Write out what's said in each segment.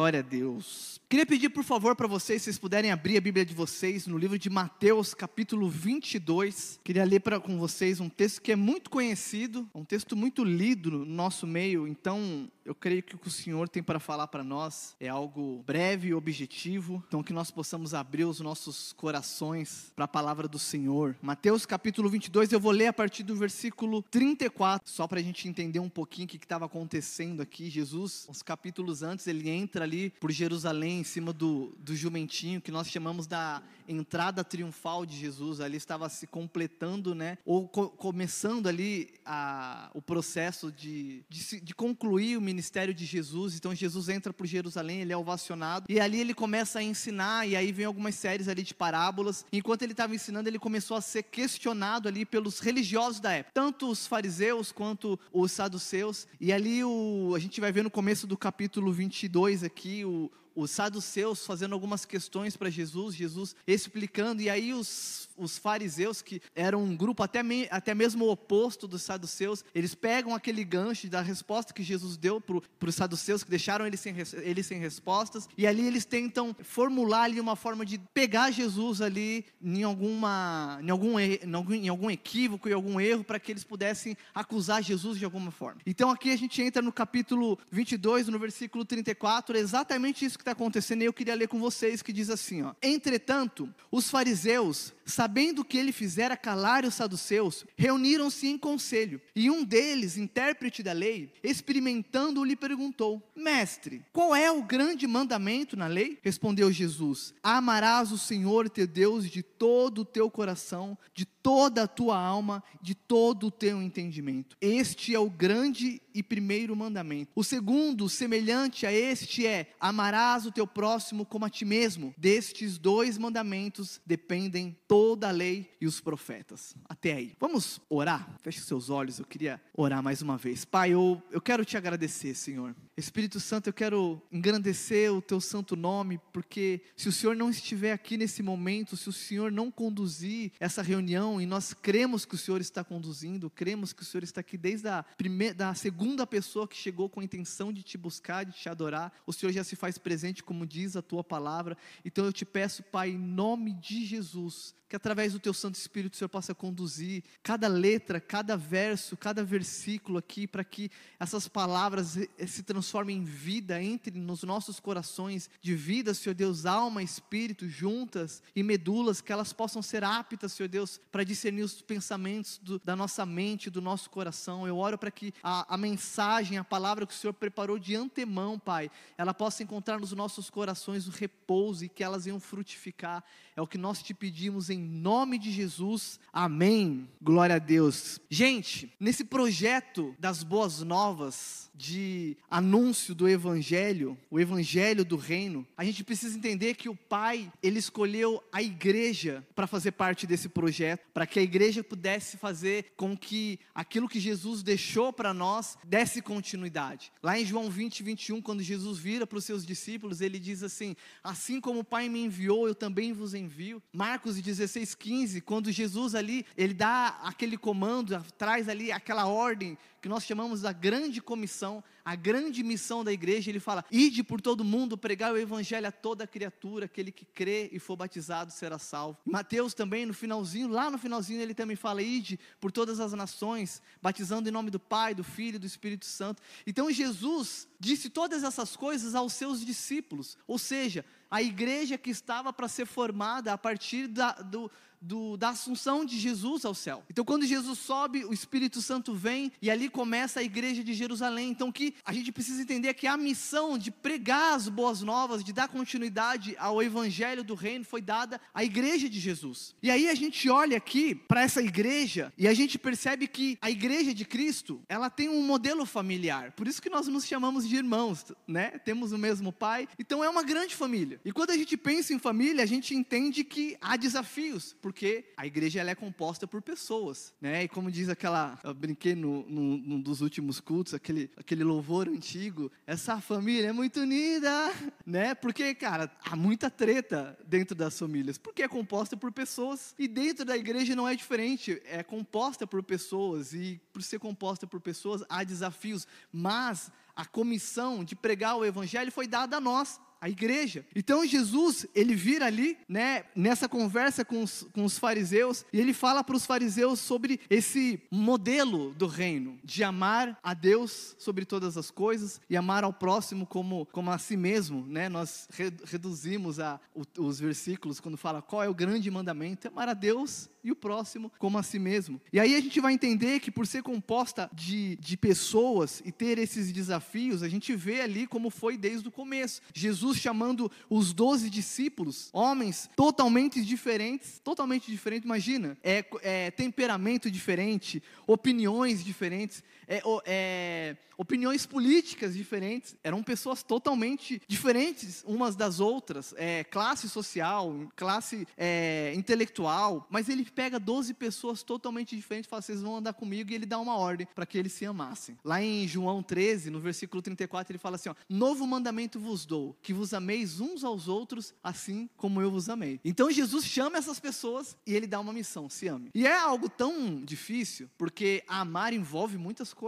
Glória a Deus. Queria pedir, por favor, para vocês, se vocês puderem abrir a Bíblia de vocês no livro de Mateus, capítulo 22. Queria ler pra, com vocês um texto que é muito conhecido, um texto muito lido no nosso meio. Então, eu creio que o que o Senhor tem para falar para nós é algo breve e objetivo. Então, que nós possamos abrir os nossos corações para a palavra do Senhor. Mateus, capítulo 22, eu vou ler a partir do versículo 34, só para a gente entender um pouquinho o que estava acontecendo aqui. Jesus, uns capítulos antes, ele entra ali por Jerusalém, em cima do, do jumentinho, que nós chamamos da entrada triunfal de Jesus. Ali estava se completando, né? Ou co começando ali a, o processo de, de, de concluir o ministério de Jesus. Então Jesus entra por Jerusalém, ele é ovacionado, e ali ele começa a ensinar, e aí vem algumas séries ali de parábolas. Enquanto ele estava ensinando, ele começou a ser questionado ali pelos religiosos da época, tanto os fariseus quanto os saduceus. E ali o, a gente vai ver no começo do capítulo 22 aqui, o, os saduceus fazendo algumas questões para Jesus, Jesus explicando, e aí os, os fariseus, que eram um grupo até, me, até mesmo oposto dos saduceus, eles pegam aquele gancho da resposta que Jesus deu para os saduceus, que deixaram eles sem, eles sem respostas, e ali eles tentam formular ali uma forma de pegar Jesus ali em, alguma, em, algum, em, algum, em algum equívoco, em algum erro, para que eles pudessem acusar Jesus de alguma forma. Então aqui a gente entra no capítulo 22, no versículo 34, é exatamente isso que está acontecendo, e eu queria ler com vocês, que diz assim: ó, Entretanto, os fariseus, sabendo que ele fizera calar os saduceus, reuniram-se em conselho, e um deles, intérprete da lei, experimentando, lhe perguntou: Mestre, qual é o grande mandamento na lei? Respondeu Jesus: Amarás o Senhor teu Deus de todo o teu coração, de toda a tua alma, de todo o teu entendimento. Este é o grande e primeiro mandamento. O segundo, semelhante a este, é: amarás o teu próximo como a ti mesmo. Destes dois mandamentos dependem toda a lei e os profetas. Até aí. Vamos orar? Feche seus olhos, eu queria orar mais uma vez. Pai, eu, eu quero te agradecer, Senhor. Espírito Santo, eu quero engrandecer o teu santo nome, porque se o Senhor não estiver aqui nesse momento, se o Senhor não conduzir essa reunião, e nós cremos que o Senhor está conduzindo, cremos que o Senhor está aqui desde a primeira, da segunda pessoa que chegou com a intenção de te buscar, de te adorar, o Senhor já se faz presente, como diz a tua palavra. Então eu te peço, Pai, em nome de Jesus, que através do teu Santo Espírito o Senhor possa conduzir cada letra, cada verso, cada versículo aqui, para que essas palavras se transformem em vida, entre nos nossos corações, de vida, Senhor Deus, alma, espírito, juntas e medulas, que elas possam ser aptas, Senhor Deus, para discernir os pensamentos do, da nossa mente, do nosso coração. Eu oro para que a, a mensagem, a palavra que o Senhor preparou de antemão, Pai, ela possa encontrar nos nossos corações o repouso e que elas venham frutificar. É o que nós te pedimos em nome de Jesus. Amém. Glória a Deus. Gente, nesse projeto das boas novas, de anúncio do evangelho, o evangelho do reino, a gente precisa entender que o Pai, ele escolheu a igreja para fazer parte desse projeto, para que a igreja pudesse fazer com que aquilo que Jesus deixou para nós desse continuidade. Lá em João 20, 21, quando Jesus vira para os seus discípulos, ele diz assim: Assim como o Pai me enviou, eu também vos envio. Marcos 16, 15, quando Jesus ali, ele dá aquele comando, traz ali aquela ordem que nós chamamos da grande comissão, a grande missão da igreja, ele fala: ide por todo mundo, pregar o evangelho a toda criatura, aquele que crê e for batizado será salvo. Mateus também, no finalzinho, lá no finalzinho, ele também fala: ide por todas as nações, batizando em nome do Pai, do Filho e do Espírito Santo. Então Jesus disse todas essas coisas aos seus discípulos, ou seja, a igreja que estava para ser formada a partir da, do, do, da assunção de Jesus ao céu. Então, quando Jesus sobe, o Espírito Santo vem e ali começa a igreja de Jerusalém. Então, que a gente precisa entender que a missão de pregar as boas novas, de dar continuidade ao evangelho do reino, foi dada à igreja de Jesus. E aí a gente olha aqui para essa igreja e a gente percebe que a igreja de Cristo, ela tem um modelo familiar. Por isso que nós nos chamamos de irmãos, né? Temos o mesmo pai. Então, é uma grande família. E quando a gente pensa em família, a gente entende que há desafios porque a igreja ela é composta por pessoas, né? E como diz aquela, eu brinquei no, no, num dos últimos cultos, aquele, aquele louvor antigo, essa família é muito unida, né? Porque, cara, há muita treta dentro das famílias, porque é composta por pessoas e dentro da igreja não é diferente, é composta por pessoas e por ser composta por pessoas há desafios, mas a comissão de pregar o evangelho foi dada a nós a igreja. Então Jesus, ele vira ali, né, nessa conversa com os, com os fariseus, e ele fala para os fariseus sobre esse modelo do reino, de amar a Deus sobre todas as coisas e amar ao próximo como, como a si mesmo, né? Nós re, reduzimos a, os versículos quando fala qual é o grande mandamento, é amar a Deus e o próximo como a si mesmo. E aí a gente vai entender que por ser composta de, de pessoas e ter esses desafios, a gente vê ali como foi desde o começo. Jesus chamando os doze discípulos, homens totalmente diferentes, totalmente diferentes, imagina, é, é temperamento diferente, opiniões diferentes, é, é, opiniões políticas diferentes, eram pessoas totalmente diferentes umas das outras, é, classe social, classe é, intelectual, mas ele pega 12 pessoas totalmente diferentes e fala: vocês vão andar comigo, e ele dá uma ordem para que eles se amassem. Lá em João 13, no versículo 34, ele fala assim: ó, Novo mandamento vos dou, que vos ameis uns aos outros, assim como eu vos amei. Então Jesus chama essas pessoas e ele dá uma missão: se ame. E é algo tão difícil, porque amar envolve muitas coisas,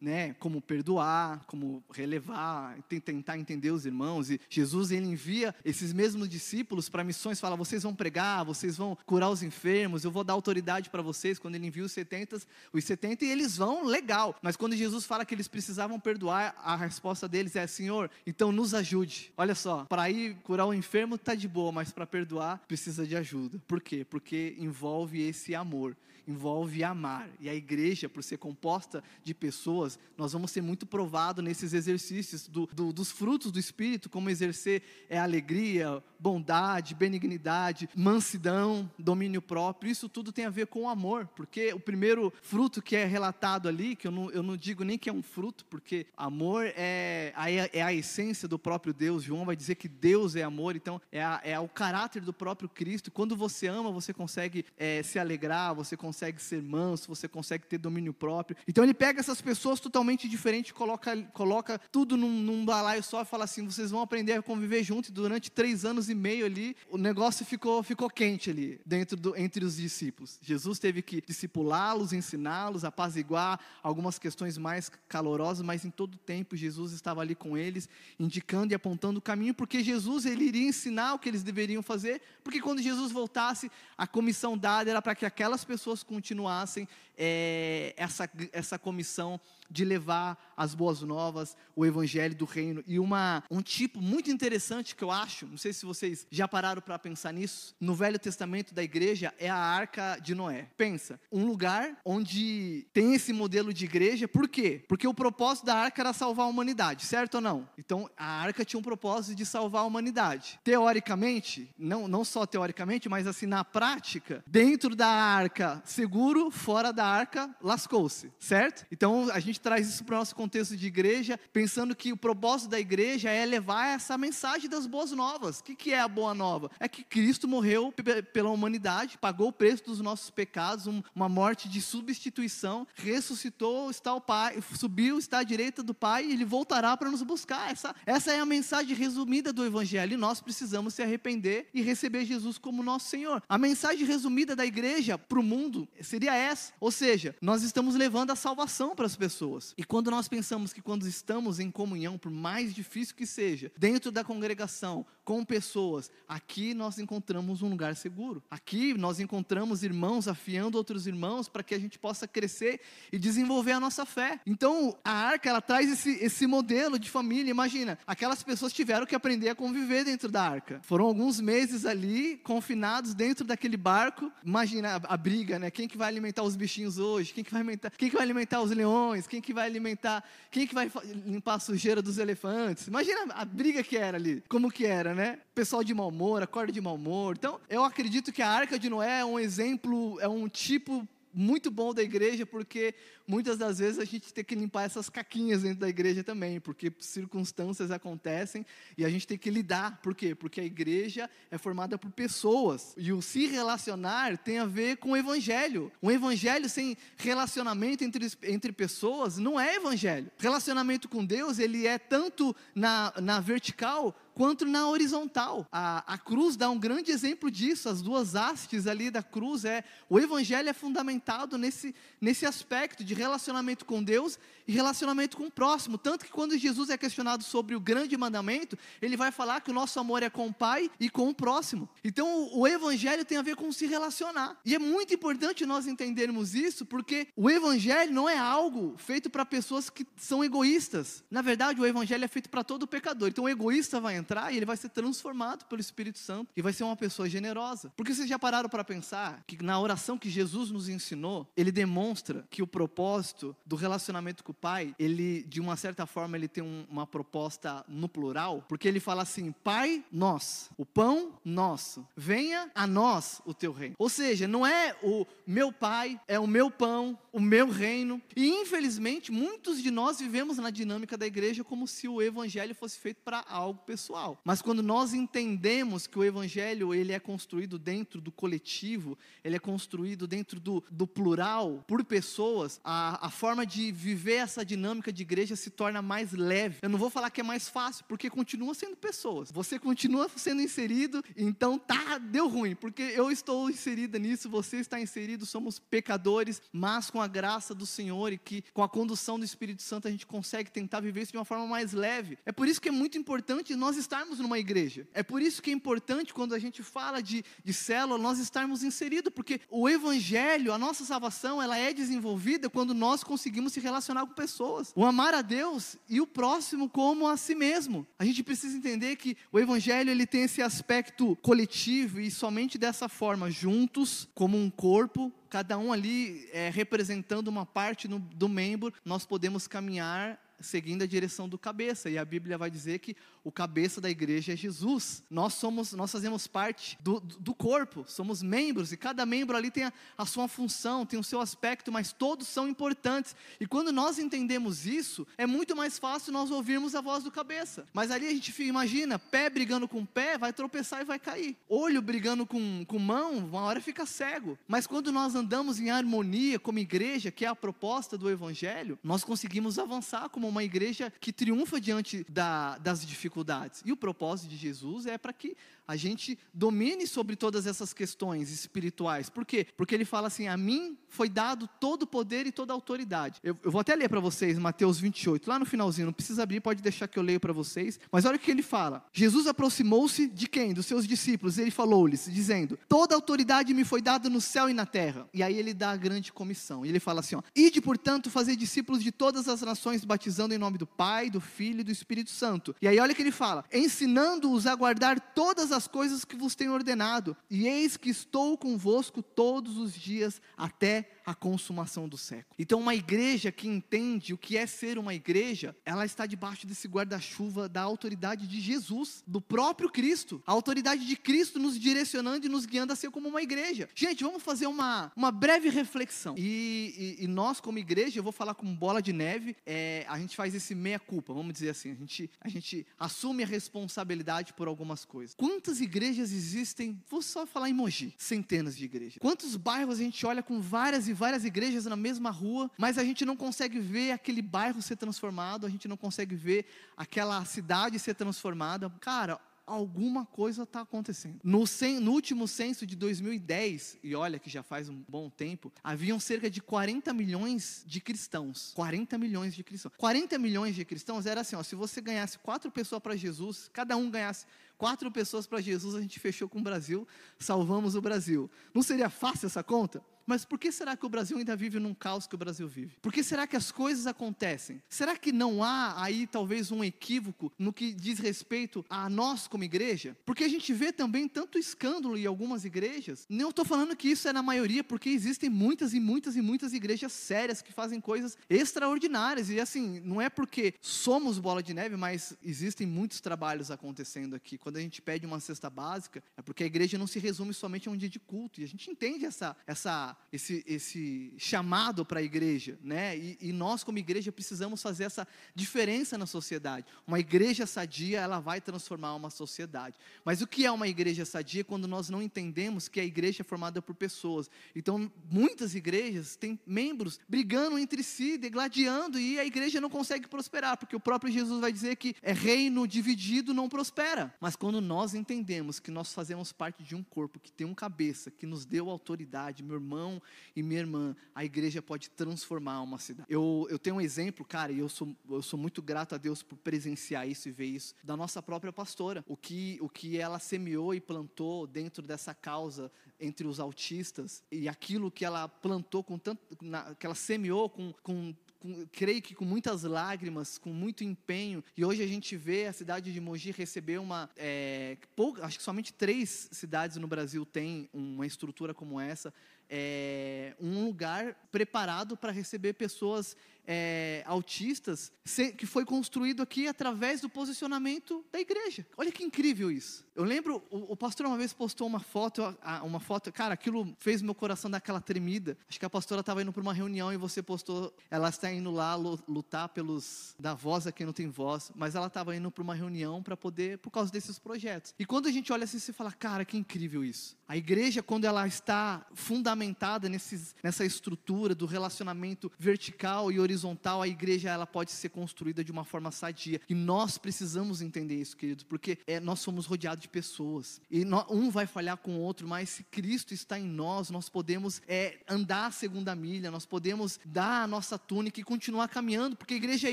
né? Como perdoar, como relevar, tentar entender os irmãos. E Jesus ele envia esses mesmos discípulos para missões, fala: vocês vão pregar, vocês vão curar os enfermos, eu vou dar autoridade para vocês. Quando ele envia os 70, os 70 e eles vão, legal. Mas quando Jesus fala que eles precisavam perdoar, a resposta deles é: Senhor, então nos ajude. Olha só, para ir curar o enfermo tá de boa, mas para perdoar precisa de ajuda. Por quê? Porque envolve esse amor envolve amar. E a igreja, por ser composta de pessoas, nós vamos ser muito provados nesses exercícios do, do, dos frutos do Espírito, como exercer é, alegria, bondade, benignidade, mansidão, domínio próprio. Isso tudo tem a ver com o amor, porque o primeiro fruto que é relatado ali, que eu não, eu não digo nem que é um fruto, porque amor é a, é a essência do próprio Deus. João vai dizer que Deus é amor, então é, a, é o caráter do próprio Cristo. Quando você ama, você consegue é, se alegrar, você consegue consegue ser manso, você consegue ter domínio próprio. Então ele pega essas pessoas totalmente diferentes, coloca, coloca tudo num, num balaio só e fala assim: vocês vão aprender a conviver juntos. E durante três anos e meio ali, o negócio ficou, ficou quente ali, dentro do, entre os discípulos. Jesus teve que discipulá-los, ensiná-los, apaziguar algumas questões mais calorosas, mas em todo tempo Jesus estava ali com eles, indicando e apontando o caminho, porque Jesus ele iria ensinar o que eles deveriam fazer, porque quando Jesus voltasse, a comissão dada era para que aquelas pessoas continuassem é, essa, essa comissão de levar as boas novas, o evangelho do reino. E uma, um tipo muito interessante que eu acho, não sei se vocês já pararam para pensar nisso, no Velho Testamento da igreja é a arca de Noé. Pensa, um lugar onde tem esse modelo de igreja, por quê? Porque o propósito da arca era salvar a humanidade, certo ou não? Então a arca tinha um propósito de salvar a humanidade. Teoricamente, não, não só teoricamente, mas assim na prática, dentro da arca seguro, fora da arca lascou-se, certo? Então a gente traz isso para o nosso contexto de igreja, pensando que o propósito da igreja é levar essa mensagem das boas novas. O que, que é a boa nova? É que Cristo morreu pela humanidade, pagou o preço dos nossos pecados, um, uma morte de substituição, ressuscitou, está o Pai, subiu, está à direita do Pai e ele voltará para nos buscar. Essa, essa é a mensagem resumida do Evangelho e nós precisamos se arrepender e receber Jesus como nosso Senhor. A mensagem resumida da igreja para o mundo seria essa, ou seja, nós estamos levando a salvação para as pessoas. E quando nós pensamos que quando estamos em comunhão, por mais difícil que seja, dentro da congregação, com pessoas, aqui nós encontramos um lugar seguro. Aqui nós encontramos irmãos afiando outros irmãos para que a gente possa crescer e desenvolver a nossa fé. Então, a arca ela traz esse, esse modelo de família. Imagina, aquelas pessoas tiveram que aprender a conviver dentro da arca. Foram alguns meses ali confinados dentro daquele barco. Imagina a, a briga, né? Quem que vai alimentar os bichinhos hoje? Quem que vai alimentar? Quem que vai alimentar os leões? Quem que vai alimentar? Quem que vai limpar a sujeira dos elefantes? Imagina a briga que era ali. Como que era, né? Pessoal de mau humor, acorda de mau humor. Então, eu acredito que a Arca de Noé é um exemplo, é um tipo muito bom da igreja, porque muitas das vezes a gente tem que limpar essas caquinhas dentro da igreja também, porque circunstâncias acontecem e a gente tem que lidar. Por quê? Porque a igreja é formada por pessoas e o se relacionar tem a ver com o evangelho. Um evangelho sem relacionamento entre, entre pessoas não é evangelho. Relacionamento com Deus, ele é tanto na, na vertical quanto na horizontal. A, a cruz dá um grande exemplo disso, as duas hastes ali da cruz. é O evangelho é fundamentado nesse, nesse aspecto de relacionamento com Deus e relacionamento com o próximo. Tanto que quando Jesus é questionado sobre o grande mandamento, ele vai falar que o nosso amor é com o Pai e com o próximo. Então o, o evangelho tem a ver com se relacionar. E é muito importante nós entendermos isso, porque o evangelho não é algo feito para pessoas que são egoístas. Na verdade, o evangelho é feito para todo pecador. Então o egoísta vai entrar e ele vai ser transformado pelo Espírito Santo e vai ser uma pessoa generosa. Porque vocês já pararam para pensar que na oração que Jesus nos ensinou, ele demonstra que o propósito do relacionamento com o Pai, ele de uma certa forma ele tem um, uma proposta no plural, porque ele fala assim: Pai, nós, o pão nosso, venha a nós o teu reino. Ou seja, não é o meu pai, é o meu pão, o meu reino. E infelizmente, muitos de nós vivemos na dinâmica da igreja como se o evangelho fosse feito para algo pessoal. Mas quando nós entendemos que o evangelho ele é construído dentro do coletivo, ele é construído dentro do, do plural, por pessoas, a, a forma de viver essa dinâmica de igreja se torna mais leve. Eu não vou falar que é mais fácil, porque continua sendo pessoas. Você continua sendo inserido, então tá, deu ruim, porque eu estou inserida nisso, você está inserido, somos pecadores, mas com a graça do Senhor e que com a condução do Espírito Santo a gente consegue tentar viver isso de uma forma mais leve. É por isso que é muito importante nós estarmos numa igreja. É por isso que é importante quando a gente fala de, de célula, nós estarmos inseridos, porque o evangelho, a nossa salvação, ela é desenvolvida quando nós conseguimos se relacionar com pessoas. O amar a Deus e o próximo como a si mesmo. A gente precisa entender que o evangelho ele tem esse aspecto coletivo e somente dessa forma, juntos, como um corpo, cada um ali é, representando uma parte no, do membro, nós podemos caminhar seguindo a direção do cabeça. E a Bíblia vai dizer que o cabeça da igreja é Jesus. Nós somos, nós fazemos parte do, do corpo, somos membros e cada membro ali tem a, a sua função, tem o seu aspecto, mas todos são importantes. E quando nós entendemos isso, é muito mais fácil nós ouvirmos a voz do cabeça. Mas ali a gente fica, imagina, pé brigando com pé, vai tropeçar e vai cair. Olho brigando com, com mão, uma hora fica cego. Mas quando nós andamos em harmonia como igreja, que é a proposta do evangelho, nós conseguimos avançar como uma igreja que triunfa diante da, das dificuldades dificuldades. E o propósito de Jesus é para que a gente domine sobre todas essas questões espirituais. Por quê? Porque ele fala assim: a mim foi dado todo o poder e toda a autoridade. Eu, eu vou até ler para vocês Mateus 28, lá no finalzinho, não precisa abrir, pode deixar que eu leio para vocês. Mas olha o que ele fala: Jesus aproximou-se de quem? Dos seus discípulos. Ele falou-lhes, dizendo: Toda autoridade me foi dada no céu e na terra. E aí ele dá a grande comissão. E ele fala assim: ó, Ide, portanto, fazer discípulos de todas as nações, batizando em nome do Pai, do Filho e do Espírito Santo. E aí olha o que ele fala: ensinando-os a guardar todas as coisas que vos tenho ordenado, e eis que estou convosco todos os dias até a consumação do século. Então, uma igreja que entende o que é ser uma igreja, ela está debaixo desse guarda-chuva da autoridade de Jesus, do próprio Cristo, a autoridade de Cristo nos direcionando e nos guiando a ser como uma igreja. Gente, vamos fazer uma, uma breve reflexão. E, e, e nós, como igreja, eu vou falar como bola de neve, é, a gente faz esse meia-culpa, vamos dizer assim, a gente, a gente assume a responsabilidade por algumas coisas. Quantas igrejas existem? Vou só falar em Mogi, centenas de igrejas. Quantos bairros a gente olha com várias e várias igrejas na mesma rua, mas a gente não consegue ver aquele bairro ser transformado, a gente não consegue ver aquela cidade ser transformada. Cara, alguma coisa está acontecendo. No, no, último censo de 2010, e olha que já faz um bom tempo, haviam cerca de 40 milhões de cristãos. 40 milhões de cristãos. 40 milhões de cristãos era assim: ó, se você ganhasse quatro pessoas para Jesus, cada um ganhasse quatro pessoas para Jesus, a gente fechou com o Brasil, salvamos o Brasil. Não seria fácil essa conta? Mas por que será que o Brasil ainda vive num caos que o Brasil vive? Por que será que as coisas acontecem? Será que não há aí talvez um equívoco no que diz respeito a nós como igreja? Porque a gente vê também tanto escândalo em algumas igrejas. Não estou falando que isso é na maioria, porque existem muitas e muitas e muitas igrejas sérias que fazem coisas extraordinárias. E assim, não é porque somos bola de neve, mas existem muitos trabalhos acontecendo aqui quando a gente pede uma cesta básica, é porque a igreja não se resume somente a um dia de culto. E a gente entende essa, essa, esse, esse chamado para a igreja, né? E, e nós, como igreja, precisamos fazer essa diferença na sociedade. Uma igreja sadia, ela vai transformar uma sociedade. Mas o que é uma igreja sadia quando nós não entendemos que a igreja é formada por pessoas? Então, muitas igrejas têm membros brigando entre si, degladiando, e a igreja não consegue prosperar, porque o próprio Jesus vai dizer que é reino dividido não prospera. Mas quando nós entendemos que nós fazemos parte de um corpo que tem um cabeça, que nos deu autoridade, meu irmão e minha irmã, a igreja pode transformar uma cidade. Eu, eu tenho um exemplo, cara, e eu sou, eu sou muito grato a Deus por presenciar isso e ver isso, da nossa própria pastora. O que, o que ela semeou e plantou dentro dessa causa entre os autistas, e aquilo que ela plantou com tanto, na, que ela semeou com, com com, creio que com muitas lágrimas, com muito empenho, e hoje a gente vê a cidade de Mogi receber uma, é, pouca, acho que somente três cidades no Brasil têm uma estrutura como essa, é, um lugar preparado para receber pessoas é, autistas, que foi construído aqui através do posicionamento da igreja. Olha que incrível isso. Eu lembro, o, o pastor uma vez postou uma foto, uma foto, cara, aquilo fez meu coração dar aquela tremida. Acho que a pastora estava indo para uma reunião e você postou, ela está indo lá lutar pelos da voz a quem não tem voz, mas ela estava indo para uma reunião para poder, por causa desses projetos. E quando a gente olha assim, você fala, cara, que incrível isso. A igreja, quando ela está fundamentada nesses, nessa estrutura do relacionamento vertical e horizontal, horizontal, a igreja ela pode ser construída de uma forma sadia. E nós precisamos entender isso, queridos, porque é, nós somos rodeados de pessoas. E um vai falhar com o outro, mas se Cristo está em nós, nós podemos é, andar a segunda milha, nós podemos dar a nossa túnica e continuar caminhando, porque igreja é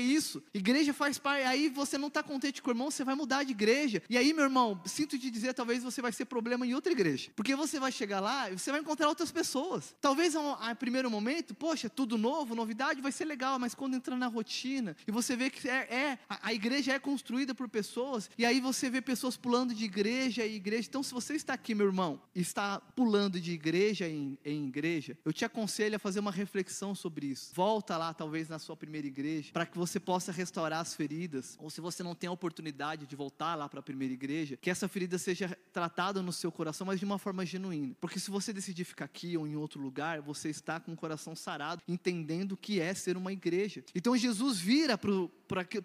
isso. Igreja faz parte. Aí você não está contente com o irmão, você vai mudar de igreja. E aí, meu irmão, sinto te dizer, talvez você vai ser problema em outra igreja. Porque você vai chegar lá e você vai encontrar outras pessoas. Talvez a, a primeiro momento, poxa, tudo novo, novidade, vai ser legal legal, mas quando entra na rotina e você vê que é, é a, a, igreja é construída por pessoas, e aí você vê pessoas pulando de igreja em igreja. Então, se você está aqui, meu irmão, e está pulando de igreja em, em igreja, eu te aconselho a fazer uma reflexão sobre isso. Volta lá, talvez, na sua primeira igreja, para que você possa restaurar as feridas, ou se você não tem a oportunidade de voltar lá para a primeira igreja, que essa ferida seja tratada no seu coração, mas de uma forma genuína. Porque se você decidir ficar aqui ou em outro lugar, você está com o coração sarado, entendendo o que é ser uma igreja igreja. Então Jesus vira para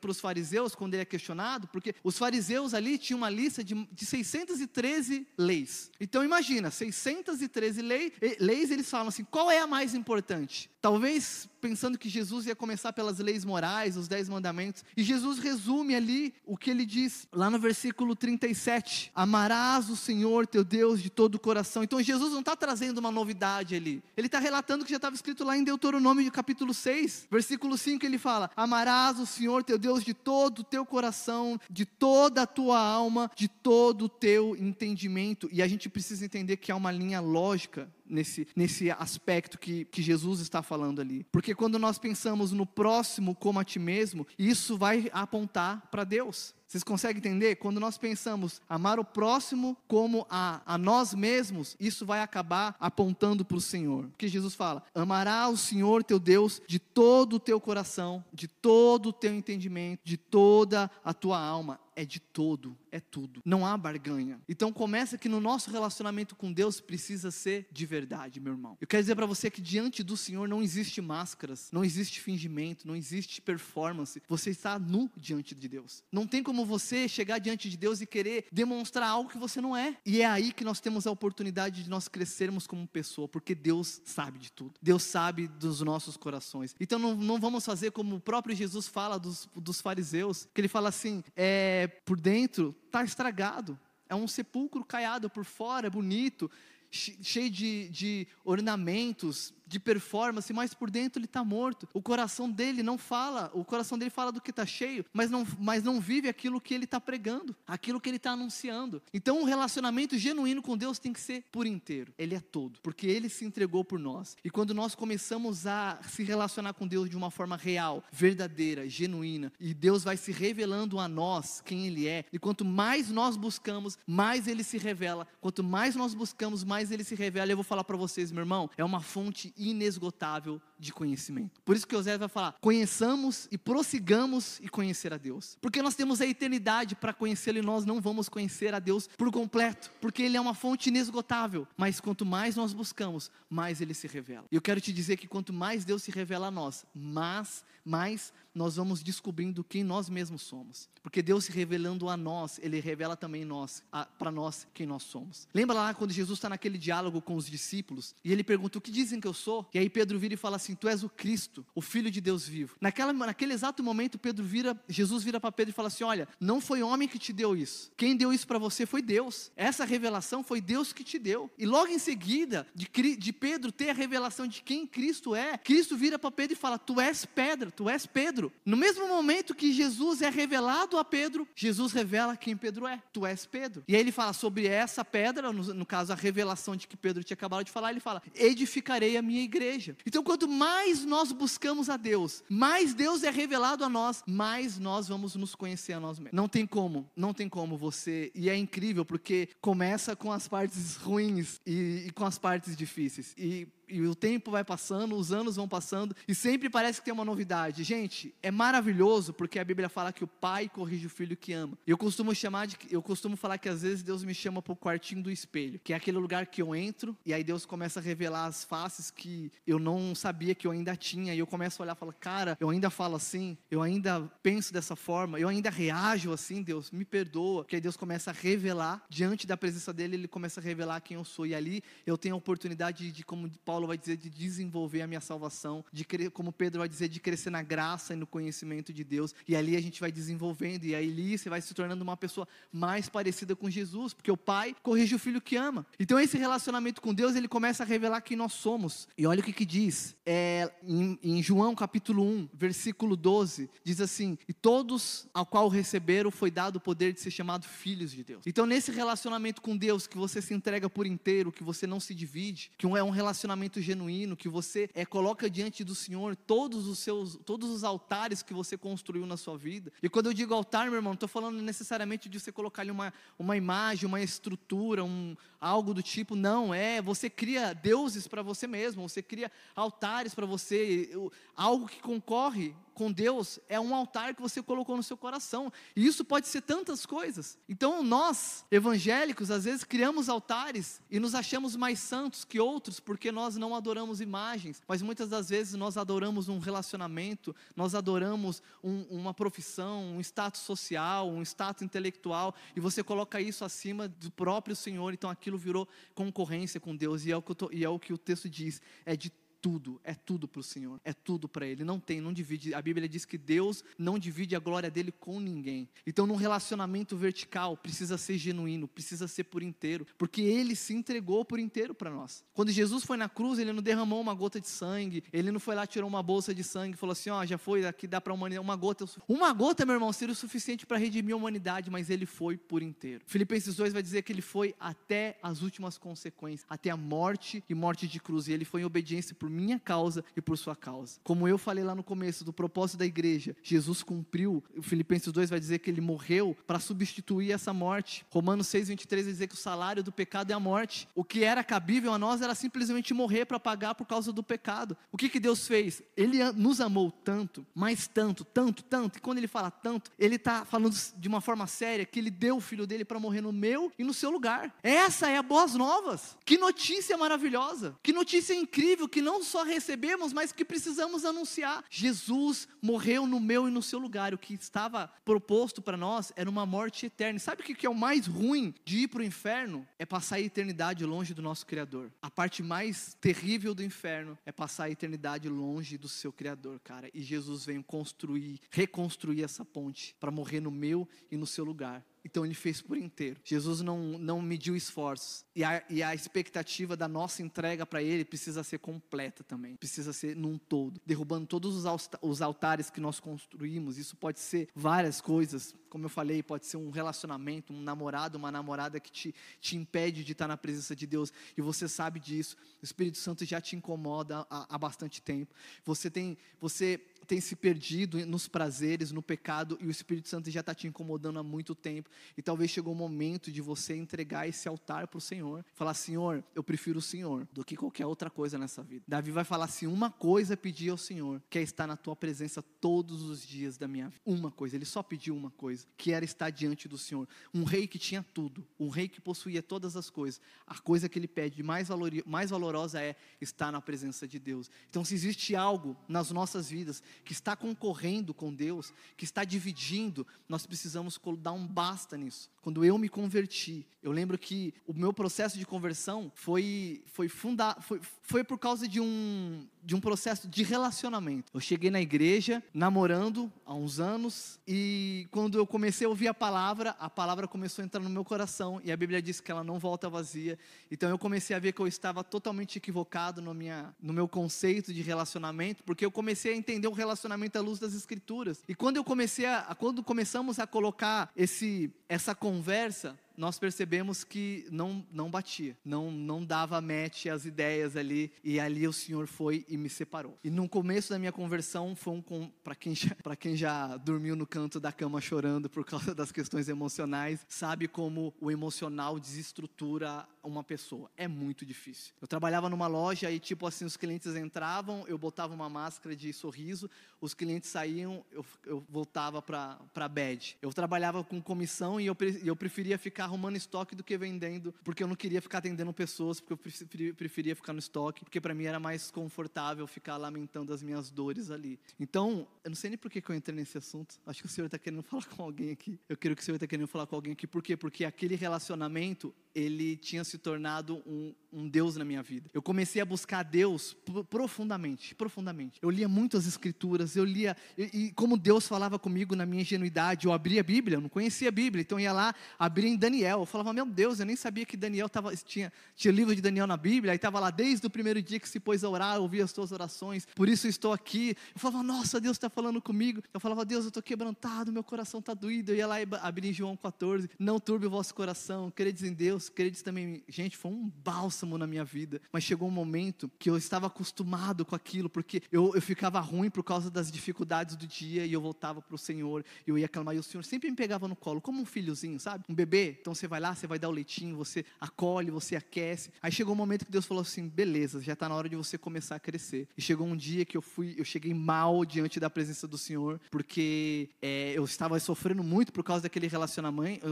os fariseus quando ele é questionado, porque os fariseus ali tinham uma lista de, de 613 leis. Então imagina, 613 lei, leis, eles falam assim: qual é a mais importante? Talvez pensando que Jesus ia começar pelas leis morais, os dez mandamentos, e Jesus resume ali o que ele diz lá no versículo 37: Amarás o Senhor teu Deus de todo o coração. Então Jesus não está trazendo uma novidade ali, ele está relatando que já estava escrito lá em Deuteronômio capítulo 6, versículo 5, ele fala: Amarás o Senhor teu Deus de todo o teu coração, de toda a tua alma, de todo o teu entendimento. E a gente precisa entender que há uma linha lógica nesse, nesse aspecto que, que Jesus está falando ali. Porque quando nós pensamos no próximo como a ti mesmo, isso vai apontar para Deus. Vocês conseguem entender? Quando nós pensamos amar o próximo como a, a nós mesmos, isso vai acabar apontando para o Senhor. Porque Jesus fala: amará o Senhor teu Deus de todo o teu coração, de todo o teu entendimento, de toda a tua alma é de todo, é tudo. Não há barganha. Então começa que no nosso relacionamento com Deus precisa ser de verdade, meu irmão. Eu quero dizer para você que diante do Senhor não existe máscaras, não existe fingimento, não existe performance. Você está nu diante de Deus. Não tem como você chegar diante de Deus e querer demonstrar algo que você não é. E é aí que nós temos a oportunidade de nós crescermos como pessoa, porque Deus sabe de tudo. Deus sabe dos nossos corações. Então não, não vamos fazer como o próprio Jesus fala dos, dos fariseus, que ele fala assim, é por dentro está estragado. É um sepulcro caiado por fora, bonito, cheio de, de ornamentos, de performance, mas por dentro ele está morto. O coração dele não fala, o coração dele fala do que está cheio, mas não, mas não vive aquilo que ele está pregando, aquilo que ele está anunciando. Então, um relacionamento genuíno com Deus tem que ser por inteiro. Ele é todo, porque ele se entregou por nós. E quando nós começamos a se relacionar com Deus de uma forma real, verdadeira, genuína, e Deus vai se revelando a nós quem Ele é, e quanto mais nós buscamos, mais Ele se revela. Quanto mais nós buscamos, mais Ele se revela. Eu vou falar para vocês, meu irmão, é uma fonte inesgotável de conhecimento. Por isso que José vai falar: conheçamos e prossigamos e conhecer a Deus. Porque nós temos a eternidade para conhecê-lo e nós não vamos conhecer a Deus por completo, porque ele é uma fonte inesgotável. Mas quanto mais nós buscamos, mais ele se revela. E eu quero te dizer que quanto mais Deus se revela a nós, mais, mais nós vamos descobrindo quem nós mesmos somos. Porque Deus se revelando a nós, Ele revela também nós, para nós quem nós somos. Lembra lá quando Jesus está naquele diálogo com os discípulos e ele pergunta: O que dizem que eu sou? E aí Pedro vira e fala assim: Tu és o Cristo, o Filho de Deus vivo. Naquela, naquele exato momento, Pedro vira, Jesus vira para Pedro e fala assim: Olha, não foi homem que te deu isso. Quem deu isso para você foi Deus. Essa revelação foi Deus que te deu. E logo em seguida, de, de Pedro ter a revelação de quem Cristo é, Cristo vira para Pedro e fala: Tu és pedra, tu és Pedro. No mesmo momento que Jesus é revelado a Pedro, Jesus revela quem Pedro é. Tu és Pedro. E aí ele fala sobre essa pedra, no, no caso a revelação de que Pedro tinha acabado de falar, ele fala: edificarei a minha igreja. Então, quanto mais nós buscamos a Deus, mais Deus é revelado a nós, mais nós vamos nos conhecer a nós mesmos. Não tem como, não tem como você. E é incrível porque começa com as partes ruins e, e com as partes difíceis. E e o tempo vai passando, os anos vão passando, e sempre parece que tem uma novidade. Gente, é maravilhoso porque a Bíblia fala que o pai corrige o filho que ama. Eu costumo chamar de, eu costumo falar que às vezes Deus me chama para o quartinho do espelho, que é aquele lugar que eu entro e aí Deus começa a revelar as faces que eu não sabia que eu ainda tinha, e eu começo a olhar e falo, cara, eu ainda falo assim, eu ainda penso dessa forma, eu ainda reajo assim, Deus, me perdoa. Que aí Deus começa a revelar diante da presença dele, ele começa a revelar quem eu sou e ali eu tenho a oportunidade de como Paulo Paulo vai dizer de desenvolver a minha salvação, de como Pedro vai dizer de crescer na graça e no conhecimento de Deus. E ali a gente vai desenvolvendo e aí você vai se tornando uma pessoa mais parecida com Jesus, porque o Pai corrige o filho que ama. Então esse relacionamento com Deus ele começa a revelar quem nós somos. E olha o que, que diz é, em, em João capítulo 1, versículo 12, diz assim: E todos ao qual receberam foi dado o poder de ser chamado filhos de Deus. Então nesse relacionamento com Deus que você se entrega por inteiro, que você não se divide, que é um relacionamento relacionamento genuíno, que você é, coloca diante do Senhor todos os seus, todos os altares que você construiu na sua vida. E quando eu digo altar, meu irmão, não estou falando necessariamente de você colocar ali uma, uma imagem, uma estrutura, um, algo do tipo, não, é, você cria deuses para você mesmo, você cria altares para você, algo que concorre com Deus é um altar que você colocou no seu coração. E isso pode ser tantas coisas. Então nós, evangélicos, às vezes criamos altares e nos achamos mais santos que outros porque nós não adoramos imagens, mas muitas das vezes nós adoramos um relacionamento, nós adoramos um, uma profissão, um status social, um status intelectual, e você coloca isso acima do próprio Senhor, então aquilo virou concorrência com Deus, e é o que, tô, e é o, que o texto diz, é de tudo, é tudo para o Senhor, é tudo para Ele. Não tem, não divide. A Bíblia diz que Deus não divide a glória dele com ninguém. Então, num relacionamento vertical, precisa ser genuíno, precisa ser por inteiro, porque Ele se entregou por inteiro para nós. Quando Jesus foi na cruz, Ele não derramou uma gota de sangue, Ele não foi lá tirou uma bolsa de sangue e falou assim: ó, oh, já foi, aqui dá para a humanidade uma gota. Uma gota, meu irmão, seria o suficiente para redimir a humanidade, mas Ele foi por inteiro. Filipenses 2 vai dizer que Ele foi até as últimas consequências, até a morte e morte de cruz, e Ele foi em obediência por por minha causa e por sua causa. Como eu falei lá no começo do propósito da igreja, Jesus cumpriu, Filipenses 2 vai dizer que ele morreu para substituir essa morte. Romanos 6:23 vai dizer que o salário do pecado é a morte. O que era cabível a nós era simplesmente morrer para pagar por causa do pecado. O que que Deus fez? Ele nos amou tanto, mas tanto, tanto, tanto, e quando ele fala tanto, ele está falando de uma forma séria que ele deu o filho dele para morrer no meu e no seu lugar. Essa é a boas novas. Que notícia maravilhosa. Que notícia incrível que não não só recebemos, mas que precisamos anunciar. Jesus morreu no meu e no seu lugar. O que estava proposto para nós era uma morte eterna. Sabe o que é o mais ruim de ir para o inferno? É passar a eternidade longe do nosso Criador. A parte mais terrível do inferno é passar a eternidade longe do seu Criador, cara. E Jesus veio construir, reconstruir essa ponte para morrer no meu e no seu lugar. Então ele fez por inteiro. Jesus não, não mediu esforços. E a, e a expectativa da nossa entrega para ele precisa ser completa também. Precisa ser num todo. Derrubando todos os altares que nós construímos. Isso pode ser várias coisas. Como eu falei, pode ser um relacionamento, um namorado, uma namorada que te, te impede de estar na presença de Deus. E você sabe disso. O Espírito Santo já te incomoda há, há bastante tempo. Você tem. Você tem se perdido nos prazeres, no pecado, e o Espírito Santo já está te incomodando há muito tempo. E talvez chegou o momento de você entregar esse altar para o Senhor. Falar, Senhor, eu prefiro o Senhor do que qualquer outra coisa nessa vida. Davi vai falar assim: uma coisa pedir ao Senhor, que é estar na tua presença todos os dias da minha vida. Uma coisa, ele só pediu uma coisa, que era estar diante do Senhor. Um rei que tinha tudo, um rei que possuía todas as coisas. A coisa que ele pede mais, valor, mais valorosa é estar na presença de Deus. Então, se existe algo nas nossas vidas que está concorrendo com Deus, que está dividindo, nós precisamos dar um basta nisso. Quando eu me converti, eu lembro que o meu processo de conversão foi foi funda, foi, foi por causa de um de um processo de relacionamento. Eu cheguei na igreja namorando há uns anos e quando eu comecei a ouvir a palavra, a palavra começou a entrar no meu coração e a Bíblia diz que ela não volta vazia. Então eu comecei a ver que eu estava totalmente equivocado no minha no meu conceito de relacionamento, porque eu comecei a entender o relacionamento à luz das escrituras. E quando eu comecei a quando começamos a colocar esse essa conversa nós percebemos que não, não batia, não, não dava match às ideias ali, e ali o Senhor foi e me separou. E no começo da minha conversão, foi um, para quem, já, quem já dormiu no canto da cama chorando por causa das questões emocionais, sabe como o emocional desestrutura uma pessoa. É muito difícil. Eu trabalhava numa loja e, tipo assim, os clientes entravam, eu botava uma máscara de sorriso, os clientes saíam, eu, eu voltava para a bad. Eu trabalhava com comissão e eu, eu preferia ficar arrumando estoque do que vendendo, porque eu não queria ficar atendendo pessoas, porque eu preferia, ficar no estoque, porque para mim era mais confortável ficar lamentando as minhas dores ali. Então, eu não sei nem por que, que eu entrei nesse assunto. Acho que o Senhor está querendo falar com alguém aqui. Eu quero que o Senhor está querendo falar com alguém aqui. Por quê? Porque aquele relacionamento, ele tinha se tornado um, um Deus na minha vida. Eu comecei a buscar Deus profundamente, profundamente. Eu lia muitas escrituras, eu lia, e, e, como Deus falava comigo na minha ingenuidade, eu abria a Bíblia, eu não conhecia a Bíblia, então ia lá, abria em Daniel, eu falava, meu Deus, eu nem sabia que Daniel tava, tinha, tinha livro de Daniel na Bíblia, aí estava lá desde o primeiro dia que se pôs a orar, eu ouvia as tuas orações, por isso estou aqui. Eu falava, nossa, Deus está falando comigo. Eu falava, Deus, eu estou quebrantado, meu coração está doído. Eu ia lá e abria em João 14, não turbe o vosso coração, credes em Deus, credes também. Gente, foi um bálsamo na minha vida, mas chegou um momento que eu estava acostumado com aquilo, porque eu, eu ficava ruim por causa das dificuldades do dia e eu voltava para o Senhor, e eu ia clamar, e o Senhor sempre me pegava no colo, como um filhozinho, sabe? Um bebê. Então você vai lá, você vai dar o leitinho, você acolhe, você aquece. Aí chegou um momento que Deus falou assim: beleza, já está na hora de você começar a crescer. E chegou um dia que eu fui, eu cheguei mal diante da presença do Senhor, porque é, eu estava sofrendo muito por causa daquele relacionamento.